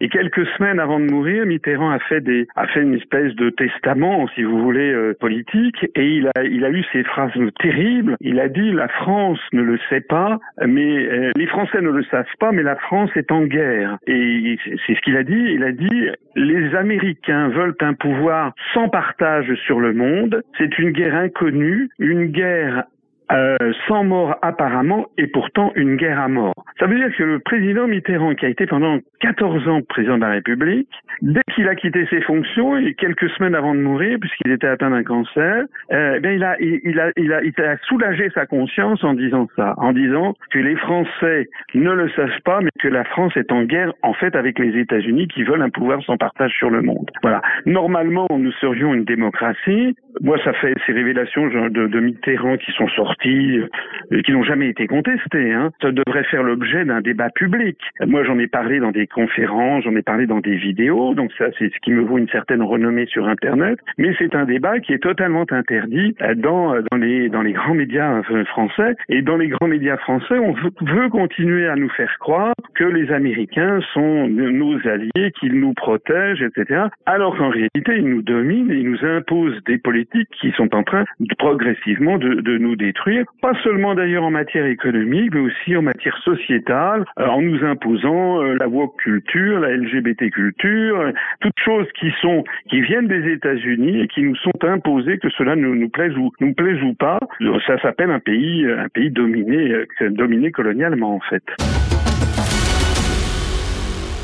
et quelques semaines avant de mourir, Mitterrand a fait des, a fait une espèce de testament, si vous voulez, euh, politique. Et il a, il a eu ces phrases terribles. Il a dit la France ne le sait pas, mais euh, les Français ne le savent pas, mais la France est en guerre. Et c'est ce qu'il a dit. Il a dit les Américains veulent un pouvoir sans partage sur le monde. C'est une guerre inconnue, une guerre euh, sans mort apparemment et pourtant une guerre à mort. Ça veut dire que le président Mitterrand, qui a été pendant 14 ans président de la République, dès qu'il a quitté ses fonctions et quelques semaines avant de mourir, puisqu'il était atteint d'un cancer, euh, ben il a, il, a, il, a, il a soulagé sa conscience en disant ça, en disant que les Français ne le savent pas, mais que la France est en guerre en fait avec les États-Unis qui veulent un pouvoir sans partage sur le monde. Voilà. Normalement, nous serions une démocratie. Moi, ça fait ces révélations de, de Mitterrand qui sont sorties, et qui n'ont jamais été contestées. Hein. Ça devrait faire l'objet d'un débat public. Moi, j'en ai parlé dans des conférences, j'en ai parlé dans des vidéos, donc ça, c'est ce qui me vaut une certaine renommée sur Internet. Mais c'est un débat qui est totalement interdit dans, les, grands médias euh, français. Et dans les grands médias français, on veut continuer à nous faire croire que les Américains sont nos alliés, qu'ils nous protègent, etc. Alors qu'en réalité, ils nous dominent et ils nous imposent des politiques qui sont en train de, progressivement de nous détruire, pas seulement d'ailleurs en matière économique, mais aussi en matière sociétale, euh, en nous imposant euh, la woke culture, la LGBT culture, euh, toutes choses qui sont qui viennent des États-Unis et qui nous sont imposées, que cela nous, nous plaise ou nous plaise ou pas. Ça s'appelle un pays un pays dominé dominé colonialement en fait.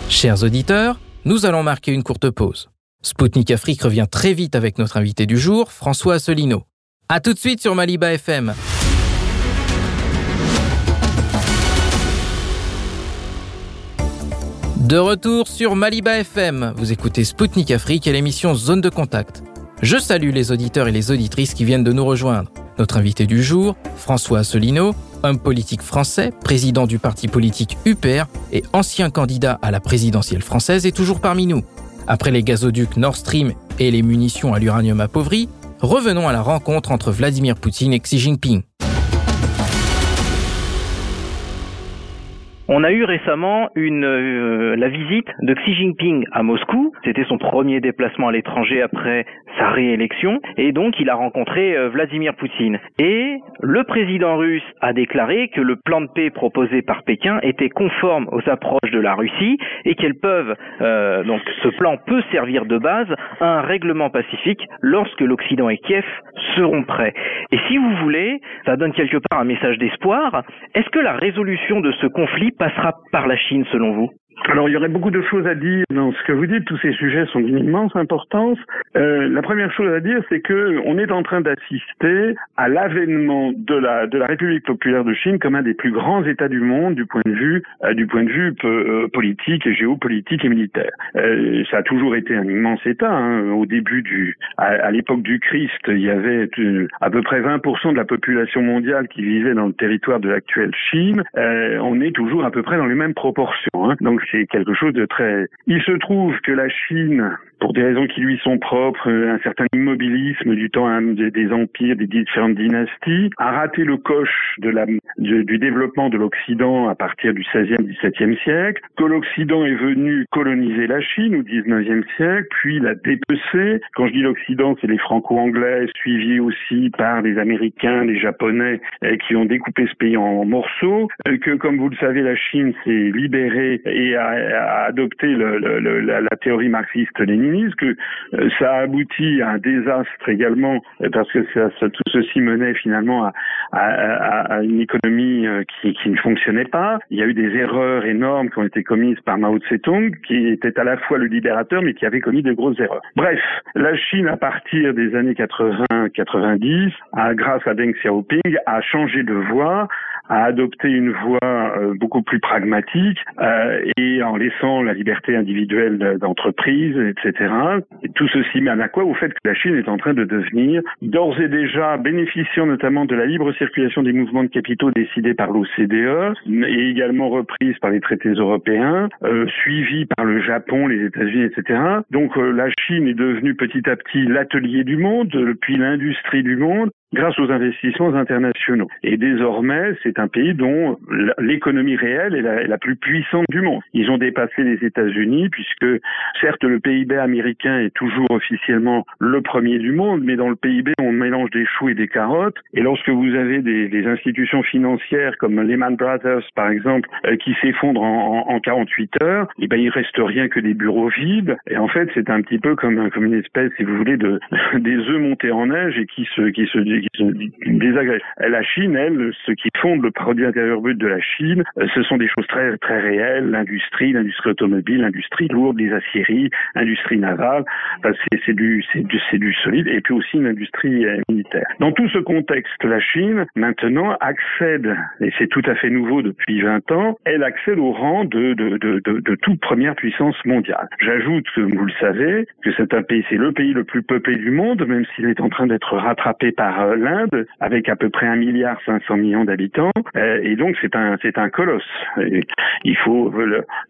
Chers auditeurs, nous allons marquer une courte pause. Spoutnik Afrique revient très vite avec notre invité du jour, François Asselineau. A tout de suite sur Maliba FM. De retour sur Maliba FM, vous écoutez Spoutnik Afrique et l'émission Zone de Contact. Je salue les auditeurs et les auditrices qui viennent de nous rejoindre. Notre invité du jour, François Asselineau, homme politique français, président du parti politique UPR et ancien candidat à la présidentielle française, est toujours parmi nous. Après les gazoducs Nord Stream et les munitions à l'uranium appauvri, revenons à la rencontre entre Vladimir Poutine et Xi Jinping. On a eu récemment euh, la visite de Xi Jinping à Moscou. C'était son premier déplacement à l'étranger après sa réélection. Et donc, il a rencontré euh, Vladimir Poutine. Et le président russe a déclaré que le plan de paix proposé par Pékin était conforme aux approches de la Russie et qu'elles peuvent, euh, donc, ce plan peut servir de base à un règlement pacifique lorsque l'Occident et Kiev seront prêts. Et si vous voulez, ça donne quelque part un message d'espoir. Est-ce que la résolution de ce conflit passera par la Chine selon vous? Alors, il y aurait beaucoup de choses à dire dans ce que vous dites. Tous ces sujets sont d'une immense importance. Euh, la première chose à dire, c'est que on est en train d'assister à l'avènement de la de la République populaire de Chine comme un des plus grands États du monde du point de vue euh, du point de vue euh, politique et géopolitique et militaire. Euh, ça a toujours été un immense État. Hein. Au début du à, l'époque du Christ, il y avait à peu près 20% de la population mondiale qui vivait dans le territoire de l'actuelle Chine. on est toujours à peu près dans les mêmes proportions. Hein. Donc c'est quelque chose de très... Il se trouve que la Chine pour des raisons qui lui sont propres, euh, un certain immobilisme du temps hein, des empires, des différentes dynasties, a raté le coche de la, du, développement de l'Occident à partir du 16e, 17e siècle, que l'Occident est venu coloniser la Chine au 19e siècle, puis la dépecer. Quand je dis l'Occident, c'est les Franco-Anglais, suivis aussi par les Américains, les Japonais, euh, qui ont découpé ce pays en morceaux, euh, que comme vous le savez, la Chine s'est libérée et a, adopté la, la théorie marxiste-léniniste que euh, ça a abouti à un désastre également, euh, parce que tout ceci menait finalement à une économie euh, qui, qui, ne fonctionnait pas. Il y a eu des erreurs énormes qui ont été commises par Mao Tse-tung, qui était à la fois le libérateur, mais qui avait commis de grosses erreurs. Bref, la Chine, à partir des années 80-90, grâce à Deng Xiaoping, a changé de voie, a adopté une voie beaucoup plus pragmatique, et en laissant la liberté individuelle d'entreprise, etc et tout ceci mène à quoi Au fait que la Chine est en train de devenir, d'ores et déjà bénéficiant notamment de la libre circulation des mouvements de capitaux décidés par l'OCDE et également reprise par les traités européens, euh, suivie par le Japon, les États-Unis, etc. Donc euh, la Chine est devenue petit à petit l'atelier du monde, puis l'industrie du monde, grâce aux investissements internationaux. Et désormais, c'est un pays dont l'économie réelle est la, plus puissante du monde. Ils ont dépassé les États-Unis puisque, certes, le PIB américain est toujours officiellement le premier du monde, mais dans le PIB, on mélange des choux et des carottes. Et lorsque vous avez des, institutions financières comme Lehman Brothers, par exemple, euh, qui s'effondrent en, en, 48 heures, eh ben, il reste rien que des bureaux vides. Et en fait, c'est un petit peu comme, comme une espèce, si vous voulez, de, des œufs montés en neige et qui se, qui se qui. La Chine, elle, ce qui fonde le produit intérieur brut de la Chine, euh, ce sont des choses très très réelles, l'industrie, l'industrie automobile, l'industrie lourde, les aciéries, l'industrie navale, c'est du solide et puis aussi une industrie euh, militaire. Dans tout ce contexte, la Chine maintenant accède et c'est tout à fait nouveau depuis 20 ans, elle accède au rang de de toute première puissance mondiale. J'ajoute, comme vous le savez, que c'est un pays, c'est le pays le plus peuplé du monde, même s'il est en train d'être rattrapé par l'Inde, avec à peu près un milliard 500 millions d'habitants, euh, et donc c'est un c'est un colosse. il faut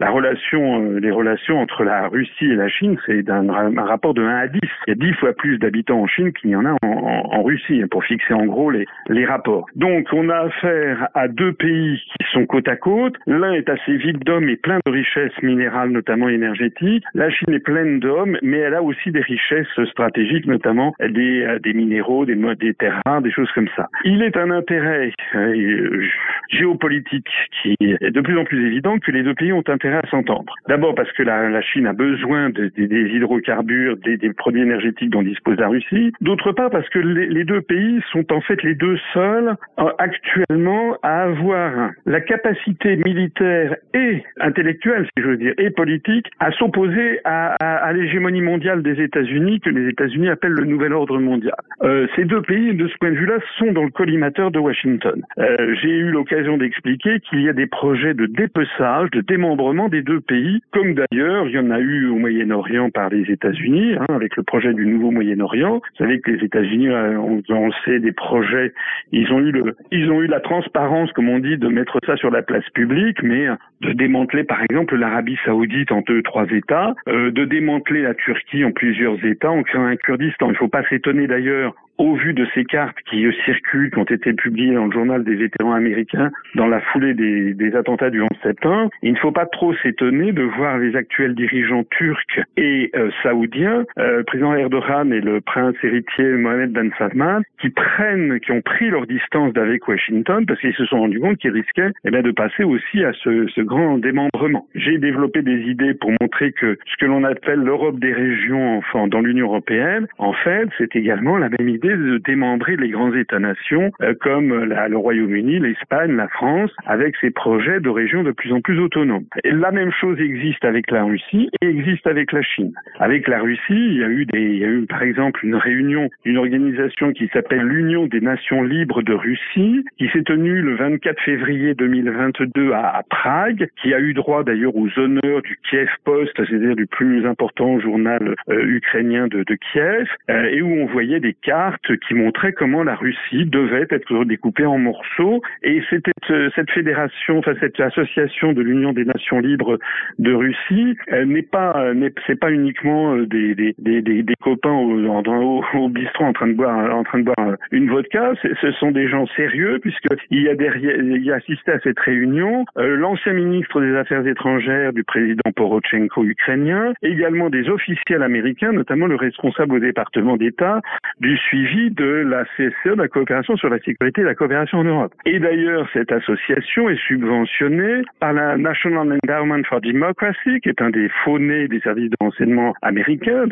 la relation, euh, les relations entre la Russie et la Chine, c'est un, rapport de 1 à 10. Il y a 10 fois plus d'habitants en Chine qu'il y en a en, Russie, pour fixer en gros les les rapports. Donc on a affaire à deux pays qui sont côte à côte. L'un est assez vide d'hommes et plein de richesses minérales, notamment énergétiques. La Chine est pleine d'hommes, mais elle a aussi des richesses stratégiques, notamment des, euh, des minéraux, des, des terres des choses comme ça. Il est un intérêt euh, géopolitique qui est de plus en plus évident que les deux pays ont intérêt à s'entendre. D'abord parce que la, Chine a besoin de, de, des hydrocarbures, des, des, produits énergétiques dont dispose la Russie. D'autre part parce que les, deux pays sont en fait les deux seuls euh, actuellement à avoir la capacité militaire et intellectuelle, si je veux dire, et politique à s'opposer à l'hégémonie mondiale des États-Unis que les États-Unis appellent le nouvel ordre mondial. Euh, ces deux pays, de ce point de vue-là, sont dans le collimateur de Washington. Euh, J'ai eu l'occasion d'expliquer qu'il y a des projets de dépeçage, de démembrement des deux pays, comme d'ailleurs il y en a eu au Moyen-Orient par les États-Unis, hein, avec le projet du nouveau Moyen-Orient. Vous savez que les États-Unis euh, ont lancé des projets, ils ont eu le, ils ont eu la transparence, comme on dit, de mettre ça sur la place publique, mais de démanteler par exemple l'Arabie Saoudite en deux, trois États, euh, de démanteler la Turquie en plusieurs États en créant un Kurdistan. Il ne faut pas s'étonner d'ailleurs au vu de ces cartes qui circulent, qui ont été publiées dans le journal des vétérans américains dans la foulée des, attentats du 11 septembre, il ne faut pas trop s'étonner de voir les actuels dirigeants turcs et euh, saoudiens, euh, le président Erdogan et le prince héritier Mohamed Ben Salman, qui prennent, qui ont pris leur distance d'avec Washington parce qu'ils se sont rendus compte qu'ils risquaient eh bien, de passer aussi à ce, ce grand démembrement. J'ai développé des idées pour montrer que ce que l'on appelle l'Europe des régions enfin, dans l'Union européenne, en fait, c'est également la même idée de démembrer les grands États-nations euh, comme la, le Royaume-Uni, l'Espagne, la France, avec ses projets de régions de plus en plus autonomes. La même chose existe avec la Russie et existe avec la Chine. Avec la Russie, il y a eu par exemple une réunion d'une organisation qui s'appelle l'Union des Nations libres de Russie, qui s'est tenue le 24 février 2022 à, Prague, qui a eu droit d'ailleurs aux honneurs du Kiev Post, c'est-à-dire du plus important journal euh, ukrainien de, Kiev, euh, et où on voyait des cartes qui montrait comment la Russie devait être découpée en morceaux. Et c'était euh, cette fédération, enfin cette association de l'Union des Nations libres de Russie n'est pas, c'est pas uniquement euh, des, des, des, des copains au, au, au, bistrot en train de boire, en train de boire une vodka. Ce sont des gens sérieux puisque il y a derrière, il y a assisté à cette réunion euh, l'ancien ministre des Affaires étrangères du président Porochenko ukrainien, également des officiels américains, notamment le responsable au département d'État du de la CSE, la coopération sur la sécurité et la coopération en Europe. Et d'ailleurs, cette association est subventionnée par la National Endowment for Democracy, qui est un des faux-nés des services de renseignement américains.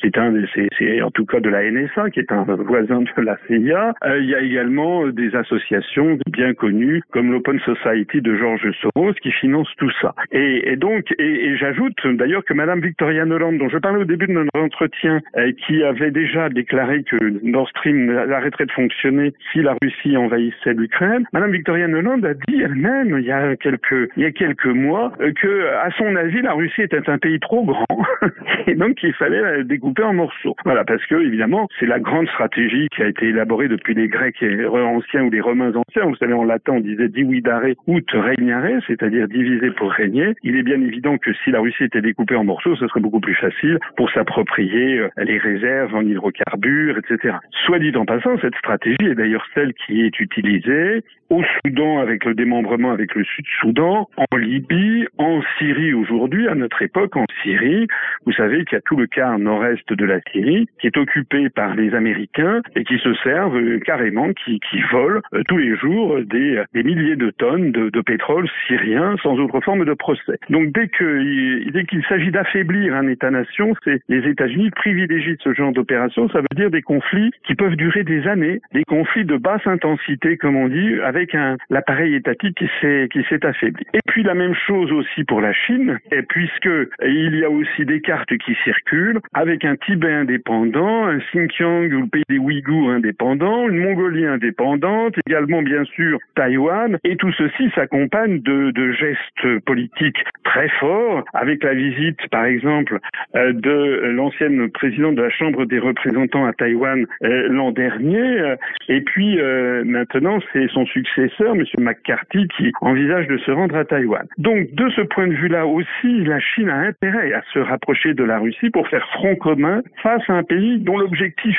C'est un, c'est en tout cas de la NSA, qui est un voisin de la CIA. Euh, il y a également des associations bien connues, comme l'Open Society de George Soros, qui finance tout ça. Et, donc, et, et j'ajoute d'ailleurs que Madame Victoria Noland, dont je parlais au début de notre entretien, euh, qui avait déjà déclaré que Nord Stream arrêterait de fonctionner si la Russie envahissait l'Ukraine. Madame Victoria Noland a dit elle-même il y a quelques mois euh, que à son avis la Russie était un pays trop grand et donc il fallait la découper en morceaux. Voilà parce que évidemment c'est la grande stratégie qui a été élaborée depuis les Grecs anciens ou les Romains anciens. Vous savez en latin on disait dividare ut regnare, c'est-à-dire diviser pour régner. Il est bien évident que si la Russie était découpée en morceaux, ce serait beaucoup plus facile pour s'approprier euh, les réserves en hydrocarbures, etc. Soit dit en passant, cette stratégie est d'ailleurs celle qui est utilisée au Soudan avec le démembrement avec le Sud-Soudan, en Libye, en Syrie aujourd'hui, à notre époque en Syrie. Vous savez qu'il y a tout le quart nord-est de la Syrie qui est occupé par les Américains et qui se servent euh, carrément, qui, qui volent euh, tous les jours des, des milliers de tonnes de, de, pétrole syrien sans autre forme de procès. Donc dès que dès qu'il s'agit d'affaiblir un État-nation, c'est les États-Unis privilégient ce genre d'opération. Ça veut dire des conflits qui peuvent durer des années, des conflits de basse intensité, comme on dit, avec l'appareil étatique qui s'est affaibli. Et puis la même chose aussi pour la Chine, et puisque il y a aussi des cartes qui circulent avec un Tibet indépendant, un Xinjiang ou le pays des Ouïghours indépendant, une Mongolie indépendante, également bien sûr Taïwan, et tout ceci s'accompagne de, gestes politiques très forts, avec la visite par exemple euh, de l'ancienne présidente de la Chambre des représentants à Taïwan euh, l'an dernier, euh, et puis maintenant c'est son successeur, M. McCarthy, qui envisage de se rendre à Taïwan. Donc de ce point de vue-là aussi, la Chine a intérêt à se rapprocher de la Russie pour faire front commun face à un pays dont l'objectif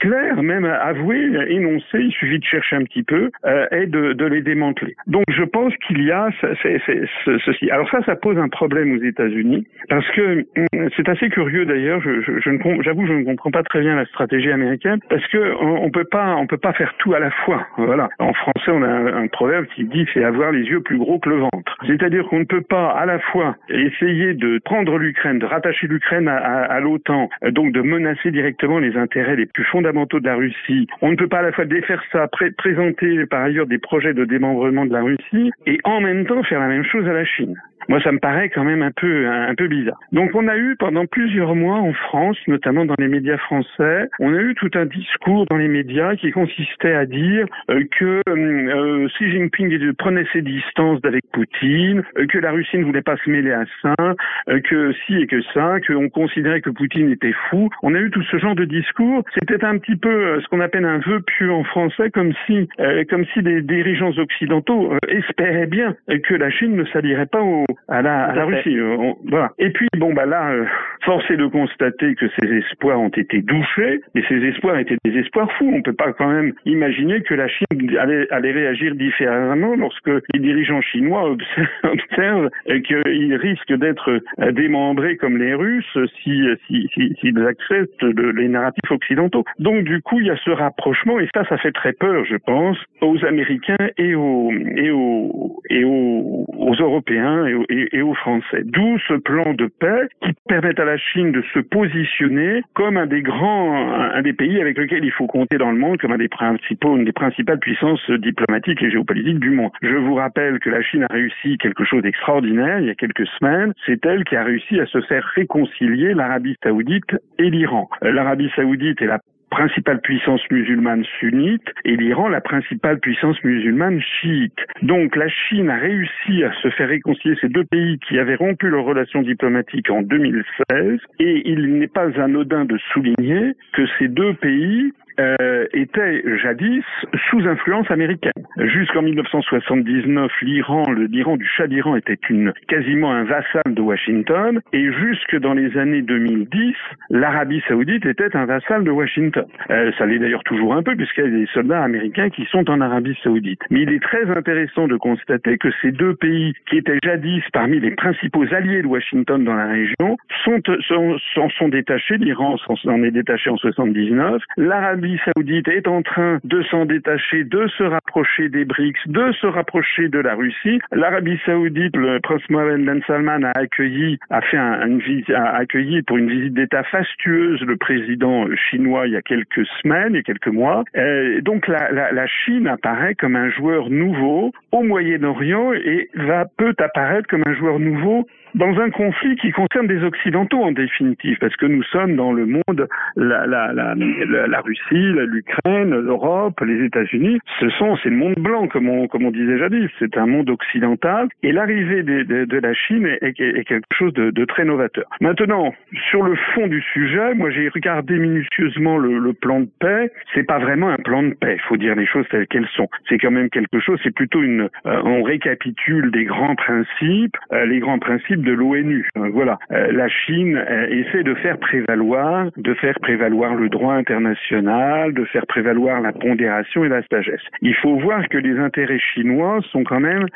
clair, même avoué, énoncé, il suffit de chercher un petit peu, est de, les démanteler. Donc je pense qu'il y a ceci. Alors ça, ça pose un problème aux États-Unis parce que hum, c'est assez curieux d'ailleurs. J'avoue, je ne comprends pas très bien la stratégie américaine parce que on, on, peut pas, peut pas faire tout à la fois. Voilà. En français, on a un, proverbe qui dit c'est avoir les yeux plus gros que le ventre. C'est-à-dire qu'on ne peut pas à la fois essayer de prendre l'Ukraine, de rattacher l'Ukraine à, l'OTAN, donc de menacer directement les intérêts les plus fondamentaux de la Russie. On ne peut pas à la fois défaire ça, pré présenter par ailleurs des projets de démembrement de la Russie et en même temps faire la même chose à la Chine. Moi, ça me paraît quand même un peu un, peu bizarre. Donc, on a eu pendant plusieurs mois en France, notamment dans les médias français, on a eu tout un discours dans les médias qui consistait à dire euh, que euh, Xi Jinping prenait ses distances avec Poutine, euh, que la Russie ne voulait pas se mêler à ça, euh, que si et que ça, qu'on considérait que Poutine était fou. On a eu tout ce genre de discours. C'était un petit peu ce qu'on appelle un vœu pieux en français, comme si, comme si les dirigeants occidentaux espéraient bien que la Chine ne s'allierait pas au, à la, à la Russie. Euh, voilà. Et puis bon bah là, euh, force est de constater que ces espoirs ont été douchés, et ces espoirs étaient des espoirs fous. On peut pas quand même imaginer que la Chine allait, allait réagir différemment lorsque les dirigeants chinois observent, qu'ils risquent d'être démembrés comme les Russes si s'ils si, si, acceptent les narratifs occidentaux. Donc du coup, il y a ce rapprochement, et ça, ça fait très peur, je pense, aux Américains et aux et aux et aux, aux Européens et aux, et, aux Français. D'où ce plan de paix qui permet à la Chine de se positionner comme un des grands, un des pays avec lequel il faut compter dans le monde, comme un des principaux, une des principales puissances diplomatiques et géopolitiques du monde. Je vous rappelle que la Chine a réussi quelque chose d'extraordinaire il y a quelques semaines. C'est elle qui a réussi à se faire réconcilier l'Arabie saoudite et l'Iran. L'Arabie saoudite est la principale puissance musulmane sunnite et l'Iran la principale puissance musulmane chiite. Donc la Chine a réussi à se faire réconcilier ces deux pays qui avaient rompu leurs relations diplomatiques en 2016 et il n'est pas anodin de souligner que ces deux pays euh, était jadis sous influence américaine. Jusqu'en 1979, l'Iran, du Shah d'Iran était une quasiment un vassal de Washington, et jusque dans les années 2010, l'Arabie Saoudite était un vassal de Washington. Euh, ça l'est d'ailleurs toujours un peu puisqu'il y a des soldats américains qui sont en Arabie Saoudite. Mais il est très intéressant de constater que ces deux pays, qui étaient jadis parmi les principaux alliés de Washington dans la région, sont sont, sont, sont détachés. L'Iran s'en est détaché en 79. L'Arabie l'Arabie saoudite est en train de s'en détacher, de se rapprocher des BRICS, de se rapprocher de la Russie. L'Arabie saoudite, le prince Mohammed Ben Salman a accueilli, a fait un, accueilli pour une visite d'État fastueuse le président chinois il y a quelques semaines et quelques mois. Et donc la, la, la Chine apparaît comme un joueur nouveau au Moyen-Orient et va peut apparaître comme un joueur nouveau dans un conflit qui concerne des Occidentaux en définitive, parce que nous sommes dans le monde, la, la, la, la Russie, l'Ukraine, l'Europe, les États-Unis, ce sont, c'est le monde blanc, comme on, comme on disait jadis, c'est un monde occidental, et l'arrivée de, de, de, la Chine est, est, quelque chose de, de, très novateur. Maintenant, sur le fond du sujet, moi j'ai regardé minutieusement le, le, plan de paix, c'est pas vraiment un plan de paix, faut dire les choses telles qu'elles sont. C'est quand même quelque chose, c'est plutôt une, euh, on récapitule des grands principes, euh, les grands principes de l'ONU. Voilà, euh, la Chine euh, essaie de faire prévaloir, de faire prévaloir le droit international de faire prévaloir la pondération et la sagesse. Il faut voir que les intérêts chinois sont quand même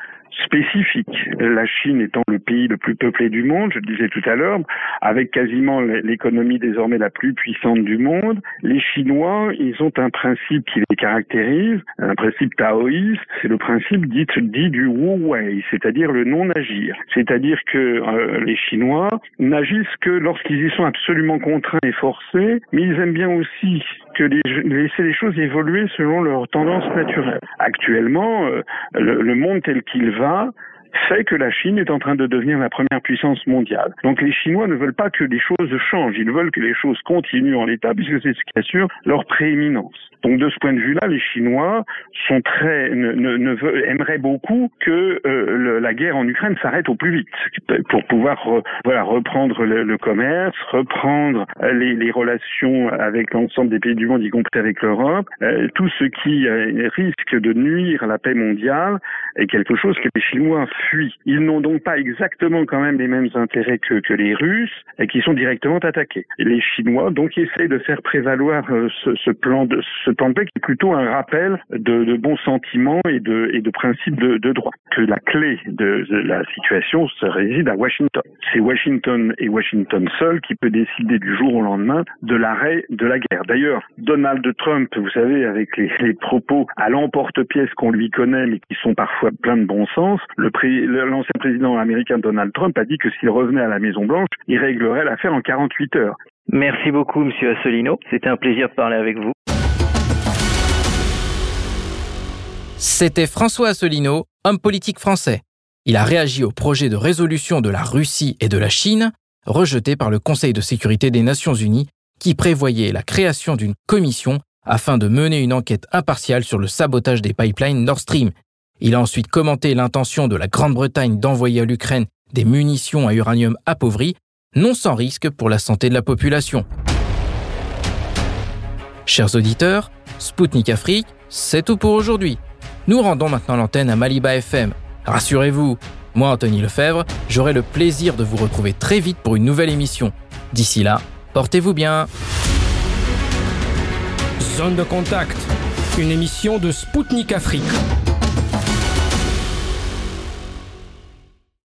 spécifique. La Chine étant le pays le plus peuplé du monde, je le disais tout à l'heure, avec quasiment l'économie désormais la plus puissante du monde, les Chinois, ils ont un principe qui les caractérise, un principe taoïste, c'est le principe dit, du Wu Wei, c'est-à-dire le non-agir. C'est-à-dire que euh, les Chinois n'agissent que lorsqu'ils y sont absolument contraints et forcés, mais ils aiment bien aussi que les, laisser les choses évoluer selon leurs tendances naturelles. Actuellement, euh, le, le monde tel qu'il va fait que la Chine est en train de devenir la première puissance mondiale. Donc les Chinois ne veulent pas que les choses changent, ils veulent que les choses continuent en l'état puisque c'est ce qui assure leur prééminence. Donc de ce point de vue-là, les Chinois sont très ne, ne, veulent, aimeraient beaucoup que euh, la guerre en Ukraine s'arrête au plus vite pour pouvoir voilà reprendre le, commerce, reprendre euh, les, les relations avec l'ensemble des pays du monde, y compris avec l'Europe. Euh, tout ce qui risque de nuire à la paix mondiale est quelque chose que les Chinois fuient. Ils n'ont donc pas exactement quand même les mêmes intérêts que, que les Russes et qui sont directement attaqués. Les Chinois donc essayent de faire prévaloir ce, ce plan de ce est plutôt un rappel de, bons sentiments et de, et de principes de, droit. Que la clé de, la situation se réside à Washington. C'est Washington et Washington seul qui peut décider du jour au lendemain de l'arrêt de la guerre. D'ailleurs, Donald Trump, vous savez, avec les, propos à l'emporte-pièce qu'on lui connaît, mais qui sont parfois pleins de bon sens, l'ancien président américain Donald Trump a dit que s'il revenait à la Maison Blanche, il réglerait l'affaire en 48 heures. Merci beaucoup, Monsieur Assolino. C'était un plaisir de parler avec vous. C'était François Asselineau, homme politique français. Il a réagi au projet de résolution de la Russie et de la Chine, rejeté par le Conseil de sécurité des Nations Unies, qui prévoyait la création d'une commission afin de mener une enquête impartiale sur le sabotage des pipelines Nord Stream. Il a ensuite commenté l'intention de la Grande-Bretagne d'envoyer à l'Ukraine des munitions à uranium appauvri, non sans risque pour la santé de la population. Chers auditeurs, Spoutnik Afrique, c'est tout pour aujourd'hui. Nous rendons maintenant l'antenne à Maliba FM. Rassurez-vous, moi Anthony Lefebvre, j'aurai le plaisir de vous retrouver très vite pour une nouvelle émission. D'ici là, portez-vous bien. Zone de contact, une émission de Spoutnik Afrique.